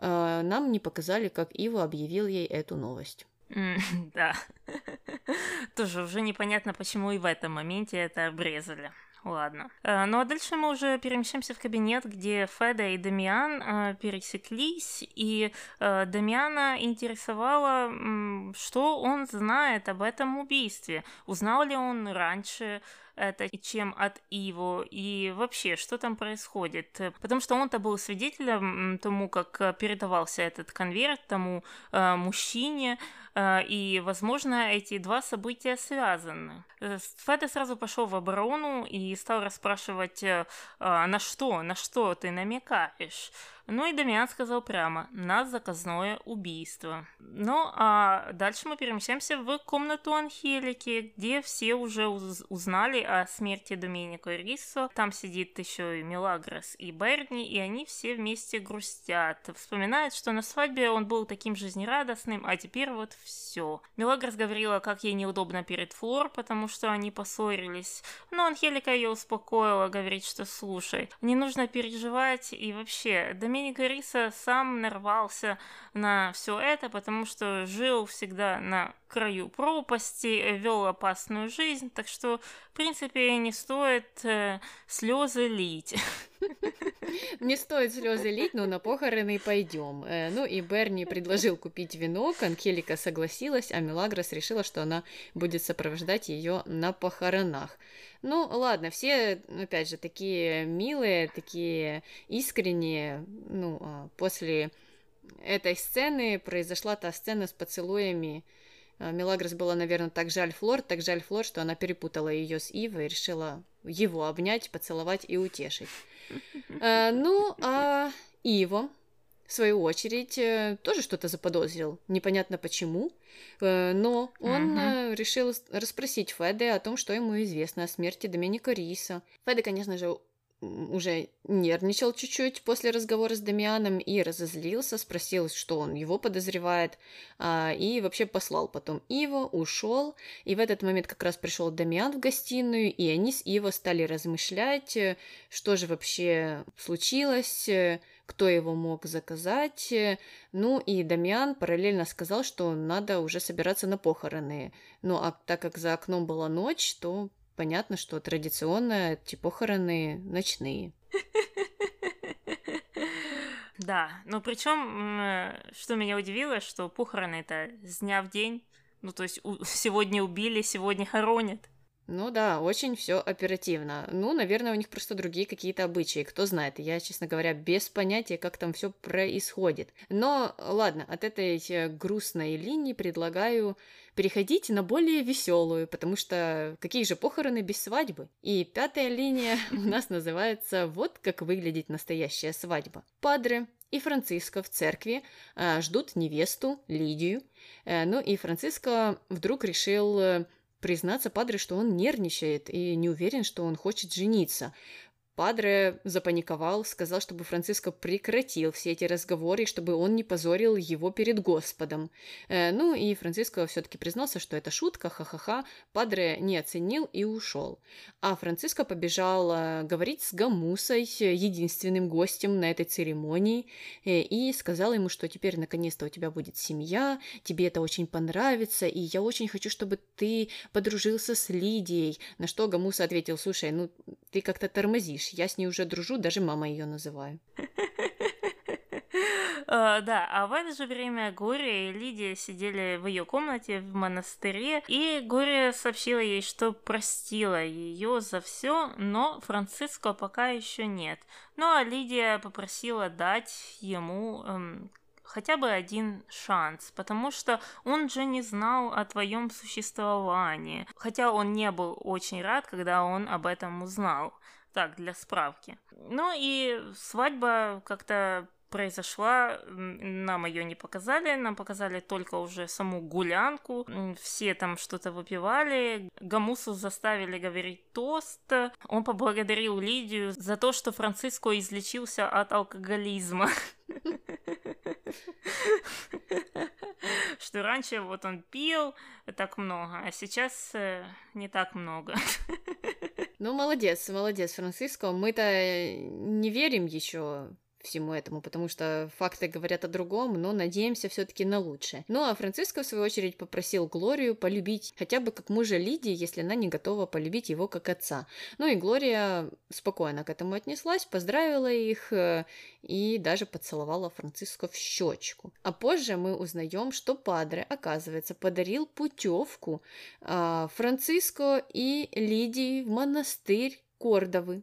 нам не показали, как Ива объявил ей эту новость. <laughs> Да. <laughs> Тоже уже непонятно, почему и в этом моменте это обрезали. Ладно. Э, Ну а дальше мы уже перемещаемся в кабинет, где Феда и Дамиан э, пересеклись, и Дамиана интересовало, что он знает об этом убийстве. Узнал ли он раньше это, чем от Иво, и вообще, что там происходит. Э, Потому что он-то был свидетелем тому, как передавался этот конверт тому э, мужчине, э, и, возможно, эти два события связаны. Э, Феда сразу пошел в оборону и стал расспрашивать, э, а, на что, на что ты намекаешь. Ну и Дамиан сказал прямо, на заказное убийство. Ну а дальше мы перемещаемся в комнату Анхелики, где все уже уз- узнали о смерти Доменико Риссо. Там сидит еще и Мелагрос и Берни, и они все вместе грустят. Вспоминают, что на свадьбе он был таким жизнерадостным, а теперь вот все. Мелагрос говорила, как ей неудобно перед Флор, потому что они поссорились. Но Анхелика ее успокоила, говорит, что слушай, не нужно переживать, и вообще, Доменико Риса сам нарвался на все это, потому что жил всегда на краю пропасти, вел опасную жизнь, так что, в принципе, не стоит э, слезы лить. <laughs> Не стоит слезы лить, но на похороны пойдем. Э, Ну и Берни предложил купить венок, Анхелика согласилась, а Мелагрос решила, что она будет сопровождать ее на похоронах. Ну, ладно, все, опять же, такие милые, такие искренние. Ну, а после этой сцены произошла та сцена с поцелуями. А, Мелагрос была, наверное, так жаль Флор, так жаль Флор, что она перепутала ее с Ивой и решила его обнять, поцеловать и утешить. Э, <laughs> Ну, а Иво, в свою очередь, э, тоже что-то заподозрил. Непонятно почему. Э, Но он э, решил расспросить Феде о том, что ему известно о смерти Доменико Риса. Феде, конечно же, уже нервничал чуть-чуть после разговора с Дамианом и разозлился, спросил, что он его подозревает, а, и вообще послал потом Иво, ушел, и в этот момент как раз пришел Дамиан в гостиную, и они с Иво стали размышлять, что же вообще случилось, кто его мог заказать. э, Ну и Дамиан параллельно сказал, что надо уже собираться на похороны. Ну а так как за окном была ночь, то понятно, что традиционно эти похороны ночные. <laughs> Да, но причем, что меня удивило, что похороны это с дня в день. Ну, то есть <laughs> сегодня убили, сегодня хоронят. Ну да, очень все оперативно. Ну, наверное, у них просто другие какие-то обычаи, кто знает. Я, честно говоря, без понятия, как там все происходит. Но ладно, от этой э, грустной линии предлагаю переходить на более веселую, потому что какие же похороны без свадьбы? И пятая линия <laughs> у нас называется «Вот как выглядит настоящая свадьба». Падре и Франциско в церкви а, ждут невесту Лидию. Э, ну и Франциско вдруг решил э, признаться Падре, что он нервничает и не уверен, что он хочет жениться. Падре запаниковал, сказал, чтобы Франциско прекратил все эти разговоры, чтобы он не позорил его перед Господом. Э, ну и Франциско все-таки признался, что это шутка, ха-ха-ха. Падре не оценил и ушел. А Франциско побежал э, говорить с Гамусой, единственным гостем на этой церемонии, э, и сказал ему, что теперь наконец-то у тебя будет семья, тебе это очень понравится, и я очень хочу, чтобы ты подружился с Лидией. На что Гамуса ответил, слушай, ну ты как-то тормозишь, я с ней уже дружу, даже мама ее называю. <laughs> А, Да, а в это же время Глория и Лидия сидели в ее комнате в монастыре, и Глория сообщила ей, что простила ее за все, но Франциско пока еще нет. Ну а Лидия попросила дать ему эм, хотя бы один шанс, потому что он же не знал о твоем существовании, хотя он не был очень рад, когда он об этом узнал. Так, для справки. Ну и свадьба как-то произошла, нам ее не показали, нам показали только уже саму гулянку, все там что-то выпивали, Гамусу заставили говорить тост, он поблагодарил Лидию за то, что Франциско излечился от алкоголизма. Что раньше вот он пил так много, а сейчас э, не так много. Ну, молодец, молодец, Франциско. Мы-то не верим еще всему этому, потому что факты говорят о другом, но надеемся все-таки на лучшее. Ну а Франциско, в свою очередь, попросил Глорию полюбить хотя бы как мужа Лидии, если она не готова полюбить его как отца. Ну и Глория спокойно к этому отнеслась, поздравила их э, и даже поцеловала Франциско в щечку. А позже мы узнаем, что Падре, оказывается, подарил путевку а, Франциско и Лидии в монастырь Кордовы.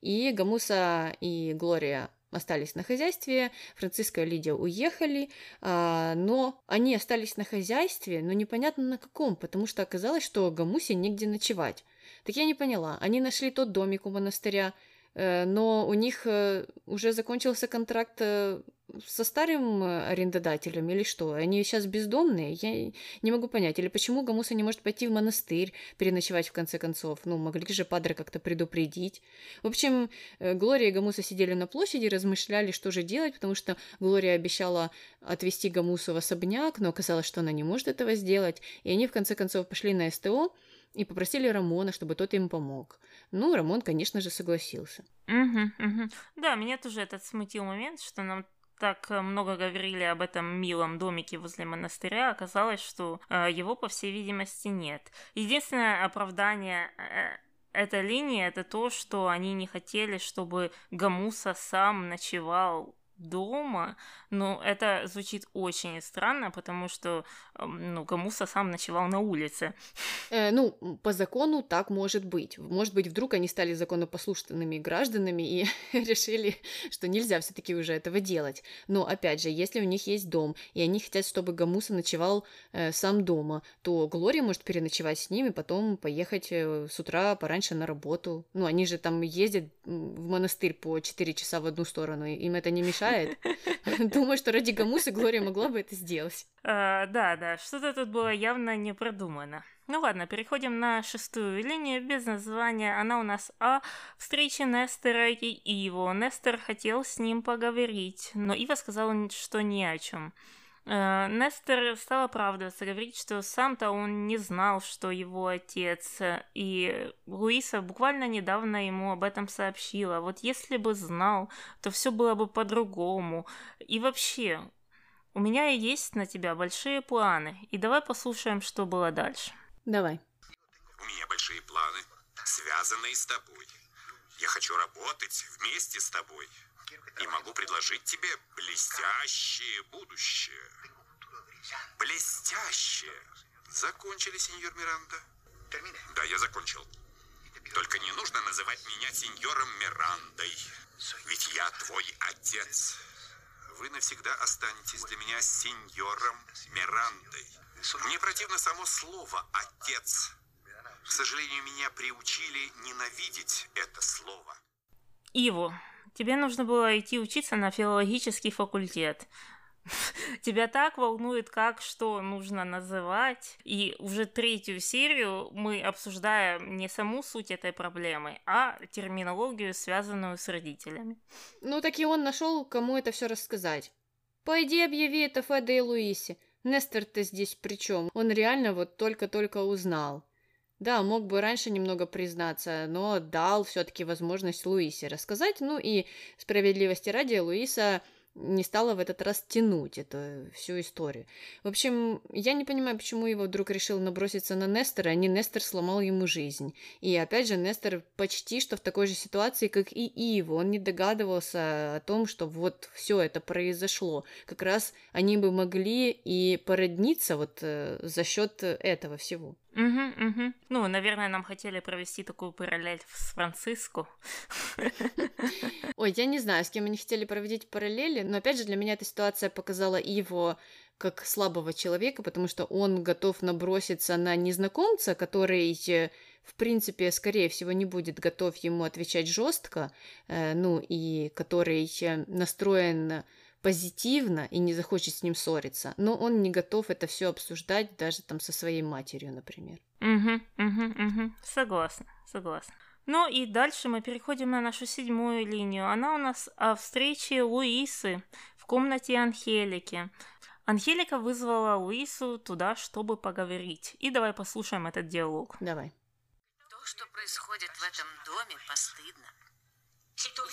И Гамуса и Глория остались на хозяйстве, Франциско и Лидия уехали, а, но они остались на хозяйстве, но непонятно на каком, потому что оказалось, что Гамусе негде ночевать. Так я не поняла, они нашли тот домик у монастыря, но у них э, уже закончился контракт э, со старым э, арендодателем или что? Они сейчас бездомные? Я не могу понять. Или почему Гамуса не может пойти в монастырь, переночевать в конце концов? Ну, могли же Падре как-то предупредить. В общем, э, Глория и Гамуса сидели на площади, размышляли, что же делать, потому что Глория обещала отвезти Гамусу в особняк, но оказалось, что она не может этого сделать. И они в конце концов пошли на СТО и попросили Рамона, чтобы тот им помог. Ну, Рамон, конечно же, согласился. Мгм, мгм. Да, меня тоже этот смутил момент, что нам так э, много говорили об этом милом домике возле монастыря, оказалось, что э, его, по всей видимости, нет. Единственное оправдание э, этой линии это то, что они не хотели, чтобы Гамуса сам ночевал дома, но это звучит очень странно, потому что ну, Гамуса сам ночевал на улице. Э, ну, по закону так может быть. Может быть, вдруг они стали законопослушными гражданами и <laughs> решили, что нельзя все-таки уже этого делать. Но опять же, если у них есть дом, и они хотят, чтобы Гамуса ночевал э, сам дома, то Глория может переночевать с ними, потом поехать э, с утра пораньше на работу. Ну, они же там ездят в монастырь по 4 часа в одну сторону, им это не мешает. Хватает. <laughs> Думаю, что ради Гамусы Глория могла бы это сделать. А, да, да, что-то тут было явно не продумано. Ну ладно, переходим на шестую линию без названия. Она у нас о встрече Нестера и Иво. Нестер хотел с ним поговорить, но Ива сказала, что ни о чем. Э, Нестер стал оправдываться, говорить, что сам-то он не знал, что его отец, и Луиса буквально недавно ему об этом сообщила. Вот если бы знал, то все было бы по-другому. И вообще, у меня есть на тебя большие планы, и давай послушаем, что было дальше. Давай. У меня большие планы, связанные с тобой. Я хочу работать вместе с тобой. И могу предложить тебе блестящее будущее. Блестящее. Закончили, сеньор Миранда? Да, я закончил. Только не нужно называть меня сеньором Мирандой. Ведь я твой отец. Вы навсегда останетесь для меня сеньором Мирандой. Мне противно само слово «отец». К сожалению, меня приучили ненавидеть это слово. Иво, тебе нужно было идти учиться на филологический факультет. <laughs> Тебя так волнует, как что нужно называть. И уже третью серию мы обсуждаем не саму суть этой проблемы, а терминологию, связанную с родителями. Ну, так и он нашел, кому это все рассказать. Пойди объяви это Феде и Луисе. Нестер-то здесь при чем? Он реально вот только-только узнал. Да, мог бы раньше немного признаться, но дал все-таки возможность Луисе рассказать. Ну и справедливости ради, Луиса не стала в этот раз тянуть эту всю историю. В общем, я не понимаю, почему его вдруг решил наброситься на Нестора, а не Нестор сломал ему жизнь. И опять же, Нестор почти что в такой же ситуации, как и Иво. Он не догадывался о том, что вот все это произошло. Как раз они бы могли и породниться вот э, за счет этого всего. Угу, угу. Ну, наверное, нам хотели провести такую параллель с Франциско. Ой, я не знаю, с кем они хотели проводить параллели, но опять же для меня эта ситуация показала его как слабого человека, потому что он готов наброситься на незнакомца, который э, в принципе, скорее всего, не будет готов ему отвечать жестко, э, ну и который э, настроен позитивно и не захочет с ним ссориться, но он не готов это все обсуждать даже там со своей матерью, например. Угу, угу, угу. Согласна, согласна. Ну и дальше мы переходим на нашу седьмую линию. Она у нас о встрече Луисы в комнате Анхелики. Анхелика вызвала Луису туда, чтобы поговорить. И давай послушаем этот диалог. Давай. То, что происходит в этом доме, постыдно.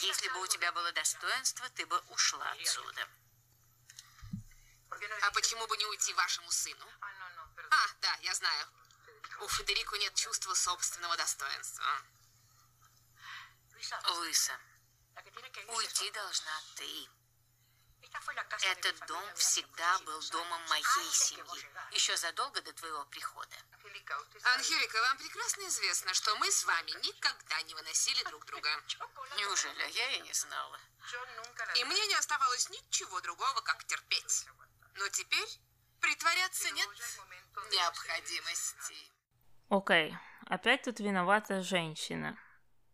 Если бы у тебя было достоинство, ты бы ушла отсюда. А почему бы не уйти вашему сыну? А, да, я знаю. У Федерико нет чувства собственного достоинства. Луиса, уйти должна ты. Этот дом всегда был домом моей семьи, еще задолго до твоего прихода. Анхелика, вам прекрасно известно, что мы с вами никогда не выносили друг друга. Неужели? Я и не знала. И мне не оставалось ничего другого, как терпеть. Но теперь притворяться нет необходимости. Окей, опять тут виновата женщина.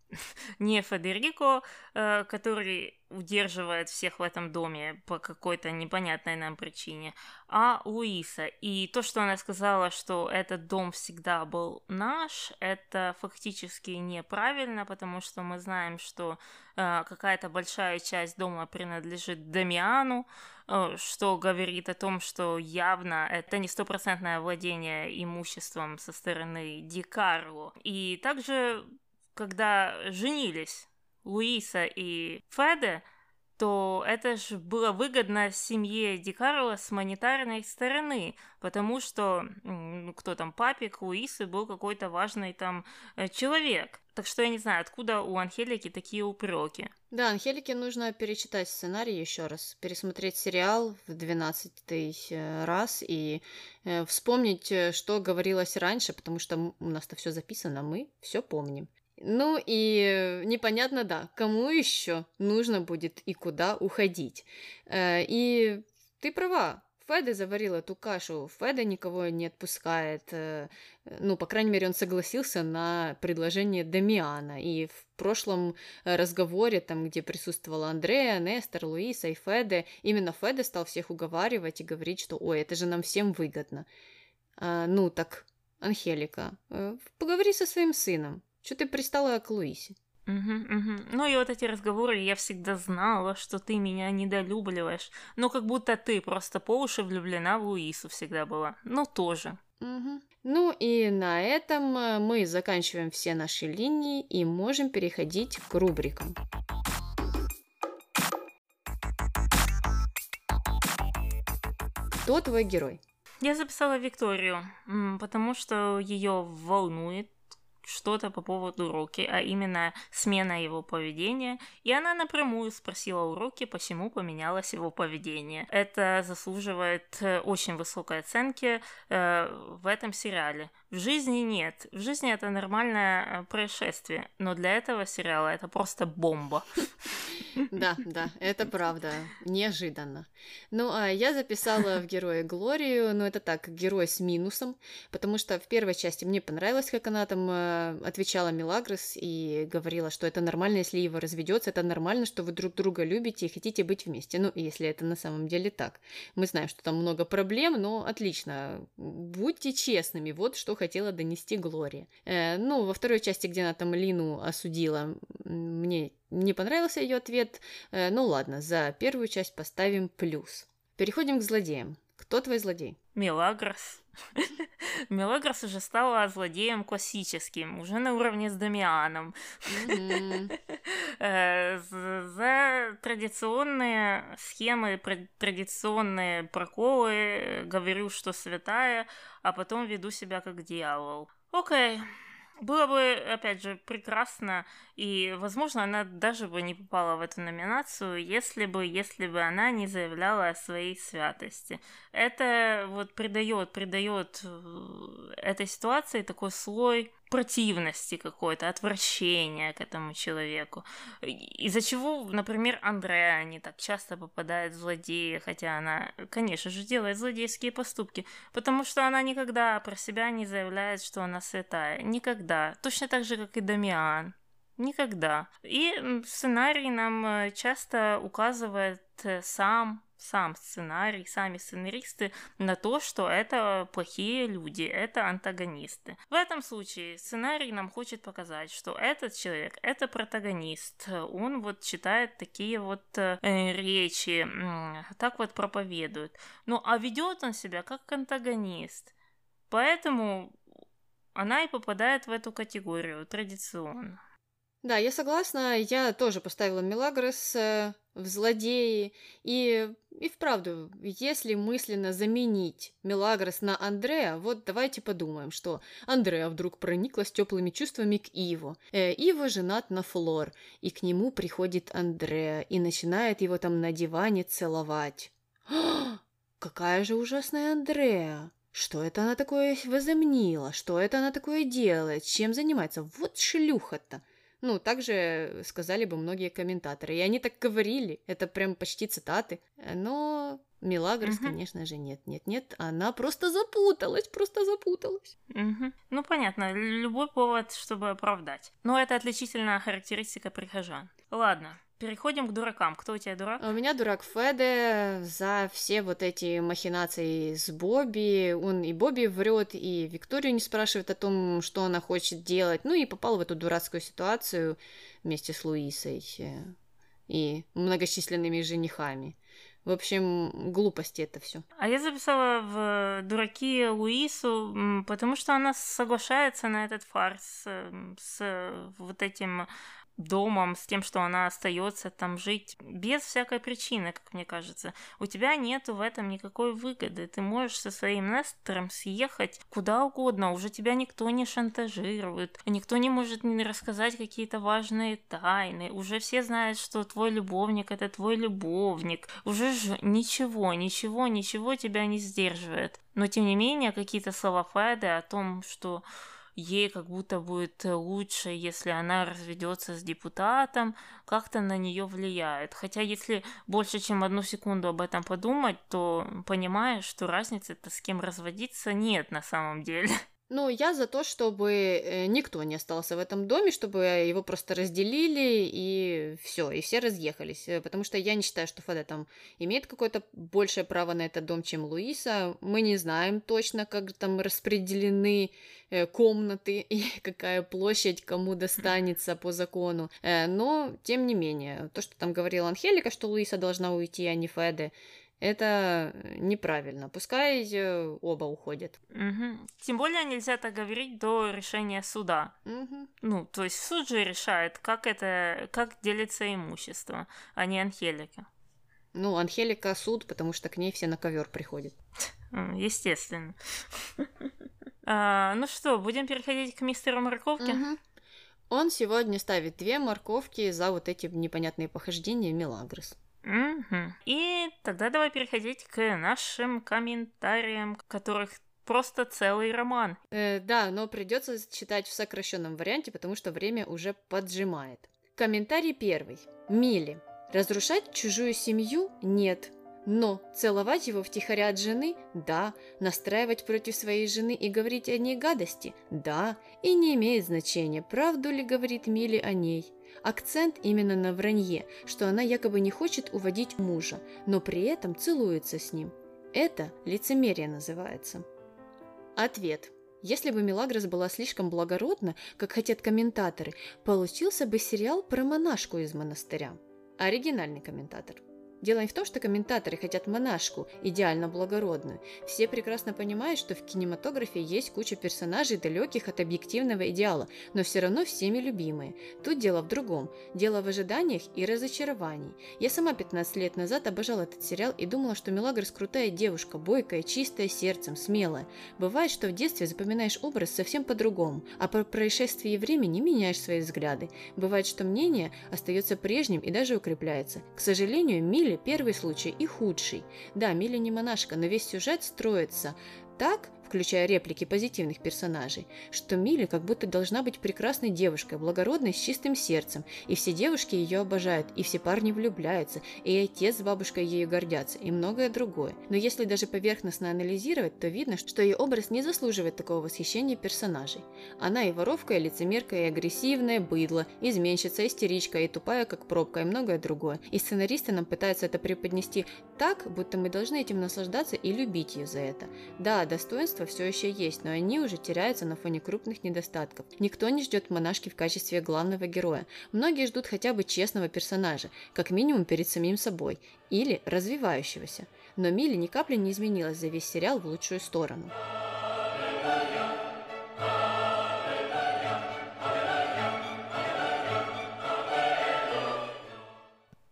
<laughs> Не Федерико, э, который удерживает всех в этом доме по какой-то непонятной нам причине, а Луиса. И то, что она сказала, что этот дом всегда был наш, это фактически неправильно, потому что мы знаем, что э, какая-то большая часть дома принадлежит Дамиану, э, что говорит о том, что явно это не стопроцентное владение имуществом со стороны Ди. И также когда женились Луиса и Феде, то это же было выгодно семье Ди Карло с монетарной стороны, потому что, ну, кто там, папик Луисы был какой-то важный там э, человек. Так что я не знаю, откуда у Анхелики такие упреки. Да, Анхелике нужно перечитать сценарий еще раз, пересмотреть сериал в двенадцатый э, раз и э, вспомнить, что говорилось раньше, потому что у нас-то все записано, мы все помним. Ну и непонятно, да, кому еще нужно будет и куда уходить. Э, и ты права, Феде заварил эту кашу. Феде никого не отпускает. э, Ну, по крайней мере, он согласился на предложение Дамиана. И в прошлом э, разговоре, там, где присутствовала Андрея, Нестор, Луиса и Феде, именно Феде стал всех уговаривать и говорить, что «Ой, это же нам всем выгодно». А, ну, так, Анхелика, поговори со своим сыном. Что ты пристала к Луисе? Мгм, мгм. Ну и вот эти разговоры, я всегда знала, что ты меня недолюбливаешь. Ну, как будто ты просто по уши влюблена в Луису всегда была. Ну, тоже. Мгм. Ну и на этом э, мы заканчиваем все наши линии и можем переходить к рубрикам. Кто твой герой? Я записала Викторию, потому что ее волнует что-то по поводу Роки, а именно смена его поведения, и она напрямую спросила у Роки, почему поменялось его поведение. Это заслуживает э, очень высокой оценки э, в этом сериале. В жизни нет. В жизни это нормальное э, происшествие, но для этого сериала это просто бомба. <laughs> Да, да, это правда. Неожиданно. Ну, а я записала в героя Глорию, но это так, герой с минусом, потому что в первой части мне понравилось, как она там э, отвечала Мелагрос и говорила, что это нормально, если его разведется, это нормально, что вы друг друга любите и хотите быть вместе. Ну, если это на самом деле так. Мы знаем, что там много проблем, но отлично. Будьте честными, вот что хотела донести Глория. Э, ну, во второй части, где она там Лину осудила, мне не понравился ее ответ. Э, ну ладно, за первую часть поставим плюс. Переходим к злодеям. Кто твой злодей? Мелагрос. <laughs> Мелагрос уже стала злодеем классическим, уже на уровне с Дамианом. <laughs> Э, За традиционные схемы, традиционные проколы говорю, что святая, а потом веду себя как дьявол. Окей. Было бы, опять же, прекрасно, и, возможно, она даже бы не попала в эту номинацию, если бы, если бы она не заявляла о своей святости. Это вот придает, придает э, этой ситуации такой слой противности какой-то, отвращения к этому человеку. Из-за чего, например, Андреа не так часто попадает в злодея, хотя она, конечно же, делает злодейские поступки, потому что она никогда про себя не заявляет, что она святая. Никогда. Точно так же, как и Дамиан. Никогда. И сценарий нам э, часто указывает э, сам сам сценарий, сами сценаристы на то, что это плохие люди, это антагонисты. В этом случае сценарий нам хочет показать, что этот человек, это протагонист, он вот читает такие вот э, речи, м, так вот проповедует. Ну а ведет он себя как антагонист. Поэтому она и попадает в эту категорию традиционно. Да, я согласна. Я тоже поставила Мелагрос э, в злодеи. И, и вправду, если мысленно заменить Мелагрос на Андрея, вот давайте подумаем, что Андреа вдруг прониклась теплыми чувствами к Иво. Э, Иво женат на Флор, и к нему приходит Андреа и начинает его там на диване целовать. <gasps> Какая же ужасная Андреа! Что это она такое возомнила? Что это она такое делает? Чем занимается? Вот шлюха-то! Ну, также сказали бы многие комментаторы. И они так говорили. Это прям почти цитаты. Но Мелагрос, Мгм. конечно же, нет, нет, нет. Она просто запуталась, просто запуталась. Мгм. Ну, понятно, любой повод, чтобы оправдать. Но это отличительная характеристика прихожан. Ладно, переходим к дуракам. Кто у тебя дурак? А у меня дурак Феде за все вот эти махинации с Бобби. Он и Бобби врет, и Викторию не спрашивает о том, что она хочет делать. Ну и попал в эту дурацкую ситуацию вместе с Луисой э, и многочисленными женихами. В общем, глупости это все. А я записала в дураки Луису, потому что она соглашается на этот фарс э, с вот этим домом, с тем, что она остается там жить без всякой причины, как мне кажется. У тебя нету в этом никакой выгоды. Ты можешь со своим Нестором съехать куда угодно. Уже тебя никто не шантажирует. Никто не может не рассказать какие-то важные тайны. Уже все знают, что твой любовник это твой любовник. Уже же ничего, ничего, ничего тебя не сдерживает. Но тем не менее, какие-то слова Феды о том, что ей как будто будет лучше, если она разведется с депутатом, как-то на нее влияет. Хотя если больше, чем одну секунду об этом подумать, то понимаешь, что разницы-то с кем разводиться нет на самом деле. Ну, я за то, чтобы э, никто не остался в этом доме, чтобы его просто разделили и все, и все разъехались. Э, потому что я не считаю, что Фаде там имеет какое-то большее право на этот дом, чем Луиса. Мы не знаем точно, как там распределены э, комнаты <laughs> и какая площадь кому достанется по закону. Но, тем не менее, то, что там говорила Анхелика, что Луиса должна уйти, а не Феде, это неправильно. Пускай э, оба уходят. Угу. Тем более нельзя так говорить до решения суда. Угу. Ну, то есть суд же решает, как это, как делится имущество, а не Анхелика. Ну, Анхелика суд, потому что к ней все на ковер приходят. <laughs> Естественно. <laughs> а, ну что, будем переходить к мистеру морковке? Он сегодня ставит две морковки за вот эти непонятные похождения Мелагрос. Угу. И тогда давай переходить к нашим комментариям, которых просто целый роман. Э, да, но придется читать в сокращенном варианте, потому что время уже поджимает. Комментарий первый. Мили. Разрушать чужую семью – нет. Но целовать его втихаря от жены – да. Настраивать против своей жены и говорить о ней гадости – да. И не имеет значения, правду ли говорит Мили о ней. Акцент именно на вранье, что она якобы не хочет уводить мужа, но при этом целуется с ним. Это лицемерие называется. Ответ. Если бы Мелагрос была слишком благородна, как хотят комментаторы, получился бы сериал про монашку из монастыря. Оригинальный комментатор. Дело не в том, что комментаторы хотят монашку, идеально благородную. Все прекрасно понимают, что в кинематографе есть куча персонажей, далеких от объективного идеала, но все равно всеми любимые. Тут дело в другом. Дело в ожиданиях и разочаровании. Я сама 15 лет назад обожала этот сериал и думала, что Мелагрос крутая девушка, бойкая, чистая сердцем, смелая. Бывает, что в детстве запоминаешь образ совсем по-другому, а по происшествии времени меняешь свои взгляды. Бывает, что мнение остается прежним и даже укрепляется. К сожалению, Миль Милли первый случай и худший. Да, Милли не монашка, но весь сюжет строится так, включая реплики позитивных персонажей, что Милли как будто должна быть прекрасной девушкой, благородной, с чистым сердцем, и все девушки ее обожают, и все парни влюбляются, и отец с бабушкой ею гордятся, и многое другое. Но если даже поверхностно анализировать, то видно, что ее образ не заслуживает такого восхищения персонажей. Она и воровка, и лицемерка, и агрессивная, быдло, изменщица, истеричка, и тупая, как пробка, и многое другое. И сценаристы нам пытаются это преподнести так, будто мы должны этим наслаждаться и любить ее за это. Да, достоинство достоинства все еще есть, но они уже теряются на фоне крупных недостатков. Никто не ждет монашки в качестве главного героя. Многие ждут хотя бы честного персонажа, как минимум перед самим собой, или развивающегося. Но Милли ни капли не изменилась за весь сериал в лучшую сторону.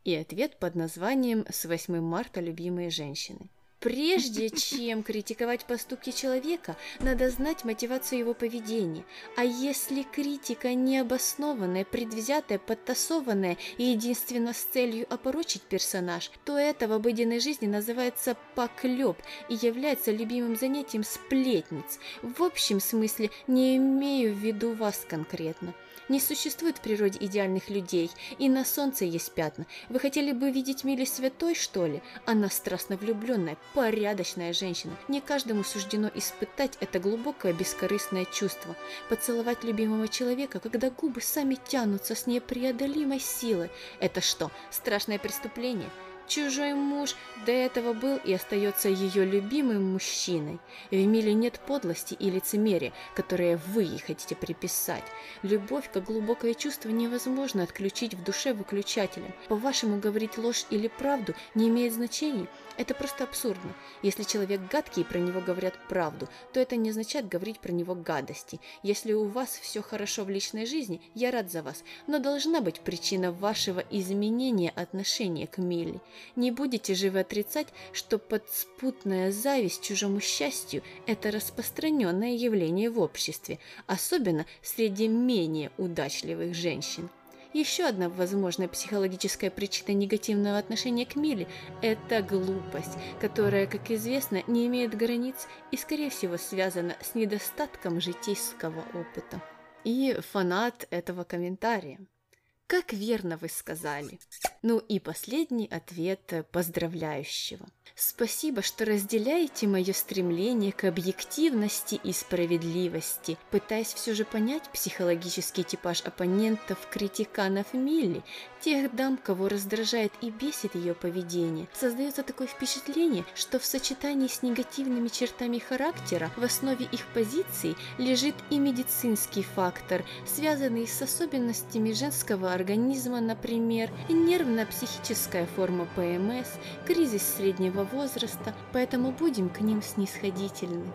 И ответ под названием «С 8 марта любимые женщины». Прежде чем критиковать поступки человека, надо знать мотивацию его поведения. А если критика необоснованная, предвзятая, подтасованная и единственно с целью опорочить персонаж, то это в обыденной жизни называется поклеп и является любимым занятием сплетниц. В общем смысле не имею в виду вас конкретно. Не существует в природе идеальных людей, и на солнце есть пятна. Вы хотели бы видеть Мили святой, что ли? Она страстно влюбленная, порядочная женщина. Не каждому суждено испытать это глубокое бескорыстное чувство. Поцеловать любимого человека, когда губы сами тянутся с непреодолимой силой. Это что, страшное преступление? Чужой муж до этого был и остается ее любимым мужчиной. В Эмиле нет подлости и лицемерия, которые вы ей хотите приписать. Любовь, как глубокое чувство, невозможно отключить в душе выключателем. По-вашему, говорить ложь или правду не имеет значения. Это просто абсурдно. Если человек гадкий и про него говорят правду, то это не означает говорить про него гадости. Если у вас все хорошо в личной жизни, я рад за вас, но должна быть причина вашего изменения отношения к Милли. Не будете же вы отрицать, что подспутная зависть чужому счастью – это распространенное явление в обществе, особенно среди менее удачливых женщин. Еще одна возможная психологическая причина негативного отношения к Миле – это глупость, которая, как известно, не имеет границ и, скорее всего, связана с недостатком житейского опыта. И фанат этого комментария. Как верно вы сказали. Ну и последний ответ поздравляющего. Спасибо, что разделяете мое стремление к объективности и справедливости, пытаясь все же понять психологический типаж оппонентов, критиканов Милли, тех дам, кого раздражает и бесит ее поведение. Создается такое впечатление, что в сочетании с негативными чертами характера в основе их позиций лежит и медицинский фактор, связанный с особенностями женского организма, например, нервно-психическая форма ПМС, кризис среднего возраста, поэтому будем к ним снисходительны.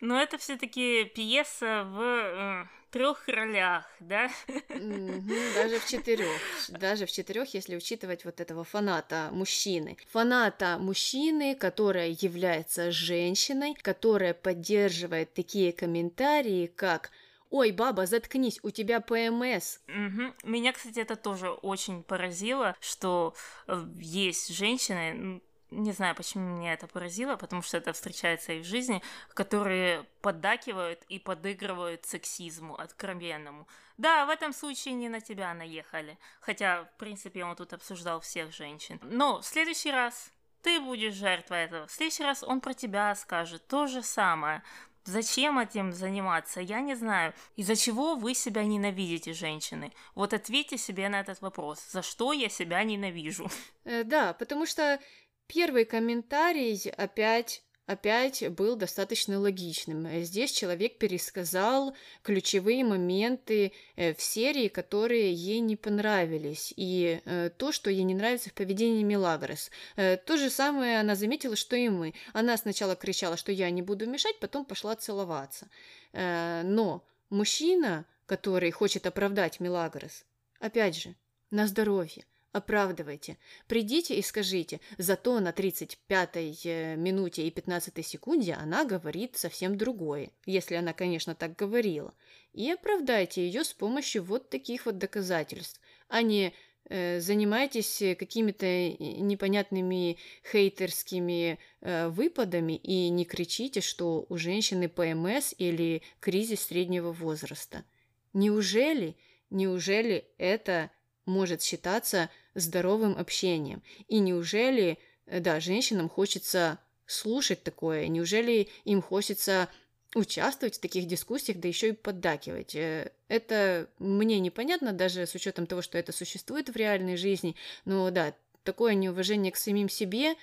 Но это все-таки пьеса в э, трех ролях, да? Даже в четырех. Даже в четырех, если учитывать вот этого фаната мужчины. Фаната мужчины, которая является женщиной, которая поддерживает такие комментарии, как «Ой, баба, заткнись, у тебя ПМС». Мгм. Меня, кстати, это тоже очень поразило, что э, есть женщины, не знаю, почему меня это поразило, потому что это встречается и в жизни, которые поддакивают и подыгрывают сексизму откровенному. Да, в этом случае не на тебя наехали, хотя, в принципе, он тут обсуждал всех женщин. Но в следующий раз ты будешь жертвой этого. В следующий раз он про тебя скажет то же самое. Зачем этим заниматься? Я не знаю. Из-за чего вы себя ненавидите, женщины? Вот ответьте себе на этот вопрос. За что я себя ненавижу? Э, Да, потому что первый комментарий опять опять был достаточно логичным. Э, Здесь человек пересказал ключевые моменты э, в серии, которые ей не понравились, и э, то, что ей не нравится в поведении Мелагрос. Э, То же самое она заметила, что и мы. Она сначала кричала, что я не буду мешать, потом пошла целоваться. Но мужчина, который хочет оправдать Мелагрос, опять же, на здоровье. Оправдывайте. Придите и скажите, зато на 35-й э, минуте и 15 секунде она говорит совсем другое, если она, конечно, так говорила. И оправдайте ее с помощью вот таких вот доказательств, а не э, занимайтесь какими-то э, непонятными хейтерскими э, выпадами и не кричите, что у женщины ПМС или кризис среднего возраста. Неужели, неужели это может считаться здоровым общением? И неужели, э, да, женщинам хочется слушать такое? Неужели им хочется участвовать в таких дискуссиях, да еще и поддакивать? Э, Это мне непонятно, даже с учетом того, что это существует в реальной жизни. Но да, такое неуважение к самим себе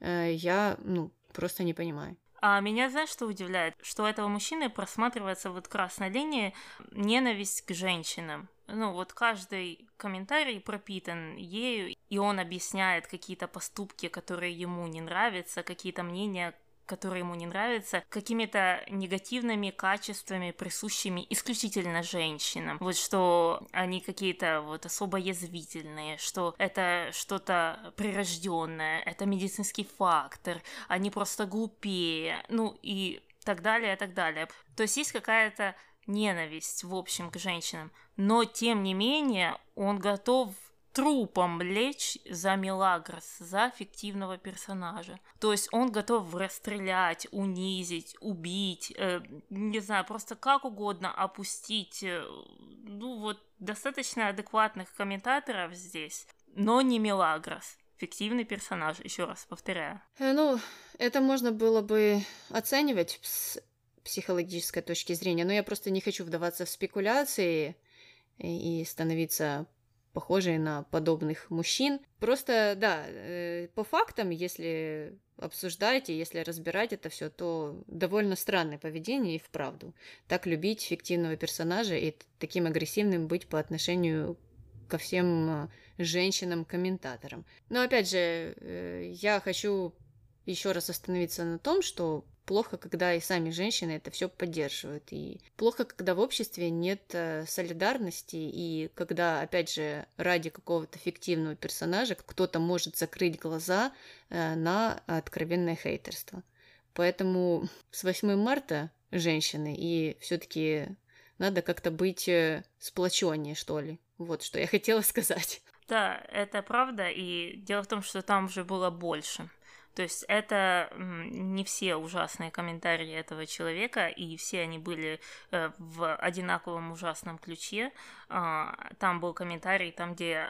э, я, ну, просто не понимаю. А меня, знаешь, что удивляет? Что у этого мужчины просматривается вот красной линии ненависть к женщинам. Ну, вот каждый комментарий пропитан ею, и он объясняет какие-то поступки, которые ему не нравятся, какие-то мнения, которые ему не нравятся, какими-то негативными качествами, присущими исключительно женщинам. Вот что они какие-то вот особо язвительные, что это что-то прирожденное, это медицинский фактор, они просто глупее, ну и так далее, так далее. То есть есть какая-то ненависть, в общем, к женщинам, но тем не менее он готов трупом лечь за Мелагрос, за фиктивного персонажа. То есть он готов расстрелять, унизить, убить, э, не знаю, просто как угодно опустить. э, ну вот достаточно адекватных комментаторов здесь, но не Мелагрос. Фиктивный персонаж, еще раз повторяю. Э, Ну, это можно было бы оценивать с психологической точки зрения, но я просто не хочу вдаваться в спекуляции и становиться похожей на подобных мужчин. Просто, да, э, по фактам, если обсуждать и если разбирать это все, то довольно странное поведение и вправду. Так любить фиктивного персонажа и таким агрессивным быть по отношению ко всем э, женщинам-комментаторам. Но опять же, э, я хочу еще раз остановиться на том, что плохо, когда и сами женщины это все поддерживают. И плохо, когда в обществе нет э, солидарности, и когда, опять же, ради какого-то фиктивного персонажа кто-то может закрыть глаза э, на откровенное хейтерство. Поэтому с 8 марта женщины, и все-таки надо как-то быть э, сплоченнее, что ли. Вот что я <laughs> хотела сказать. Да, это правда, и дело в том, что там уже было больше. То есть это не все ужасные комментарии этого человека, и все они были э, в одинаковом ужасном ключе. А, там был комментарий, там, где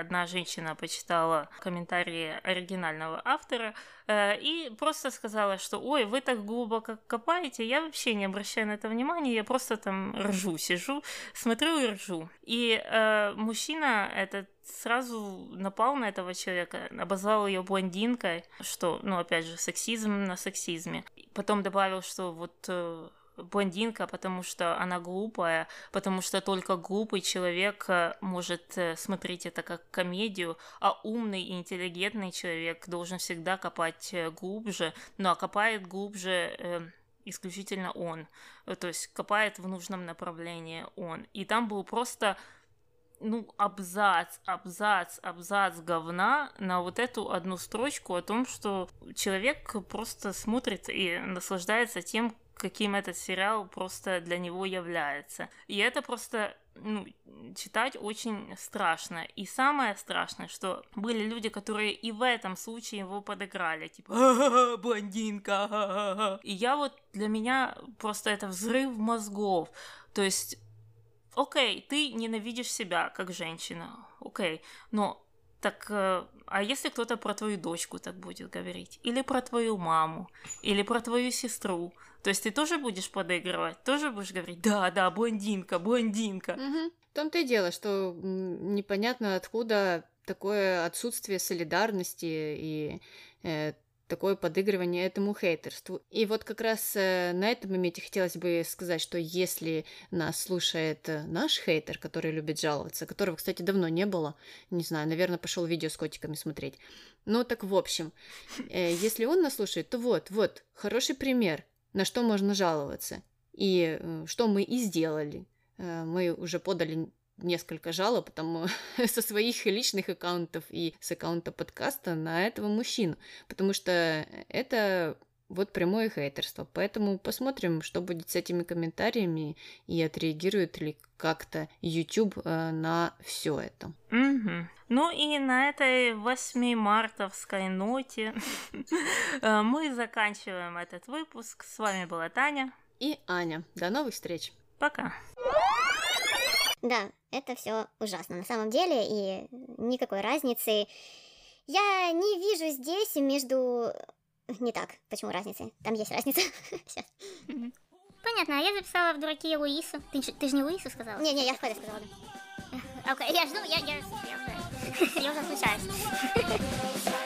одна женщина почитала комментарии оригинального автора э, и просто сказала, что «Ой, вы так глубоко копаете, я вообще не обращаю на это внимания, я просто там ржу, сижу, смотрю и ржу». И э, мужчина этот сразу напал на этого человека, обозвал ее блондинкой, что, ну, опять же, сексизм на сексизме. Потом добавил, что вот э, блондинка, потому что она глупая, потому что только глупый человек э, может э, смотреть это как комедию, а умный и интеллигентный человек должен всегда копать глубже, ну а копает глубже э, исключительно он, то есть копает в нужном направлении он. И там был просто ну, абзац, абзац, абзац говна на вот эту одну строчку о том, что человек просто смотрит и наслаждается тем, каким этот сериал просто для него является. И это просто ну, читать очень страшно. И самое страшное, что были люди, которые и в этом случае его подыграли. Типа, блондинка, И я вот, для меня просто это взрыв мозгов. То есть окей, ты ненавидишь себя как женщина, окей, но так, э, а если кто-то про твою дочку так будет говорить? Или про твою маму? Или про твою сестру? То есть ты тоже будешь подыгрывать? Тоже будешь говорить, да, да, блондинка, блондинка. Угу. В том-то и дело, что непонятно откуда такое отсутствие солидарности и э, такое подыгрывание этому хейтерству. И вот как раз э, на этом моменте хотелось бы сказать, что если нас слушает э, наш хейтер, который любит жаловаться, которого, кстати, давно не было, не знаю, наверное, пошел видео с котиками смотреть. Ну так в общем, э, если он нас слушает, то вот, вот, хороший пример, на что можно жаловаться. И что мы и сделали. Мы уже подали несколько жалоб там <laughs> со своих личных аккаунтов и с аккаунта подкаста на этого мужчину, потому что это вот прямое хейтерство. Поэтому посмотрим, что будет с этими комментариями и отреагирует ли как-то YouTube э, на все это. Угу. Ну и на этой 8 мартовской ноте <laughs> э, мы заканчиваем этот выпуск. С вами была Таня и Аня. До новых встреч. Пока. Да, это все ужасно на самом деле, и никакой разницы я не вижу здесь между... Не так, почему разницы? Там есть разница. <laughs> Сейчас. Понятно, а я записала в дураке Луису. Ты, ты же не Луису сказала? Не-не, я Спайда сказала, да. Окей, я жду, я, я, я, уже, я уже отключаюсь. <laughs>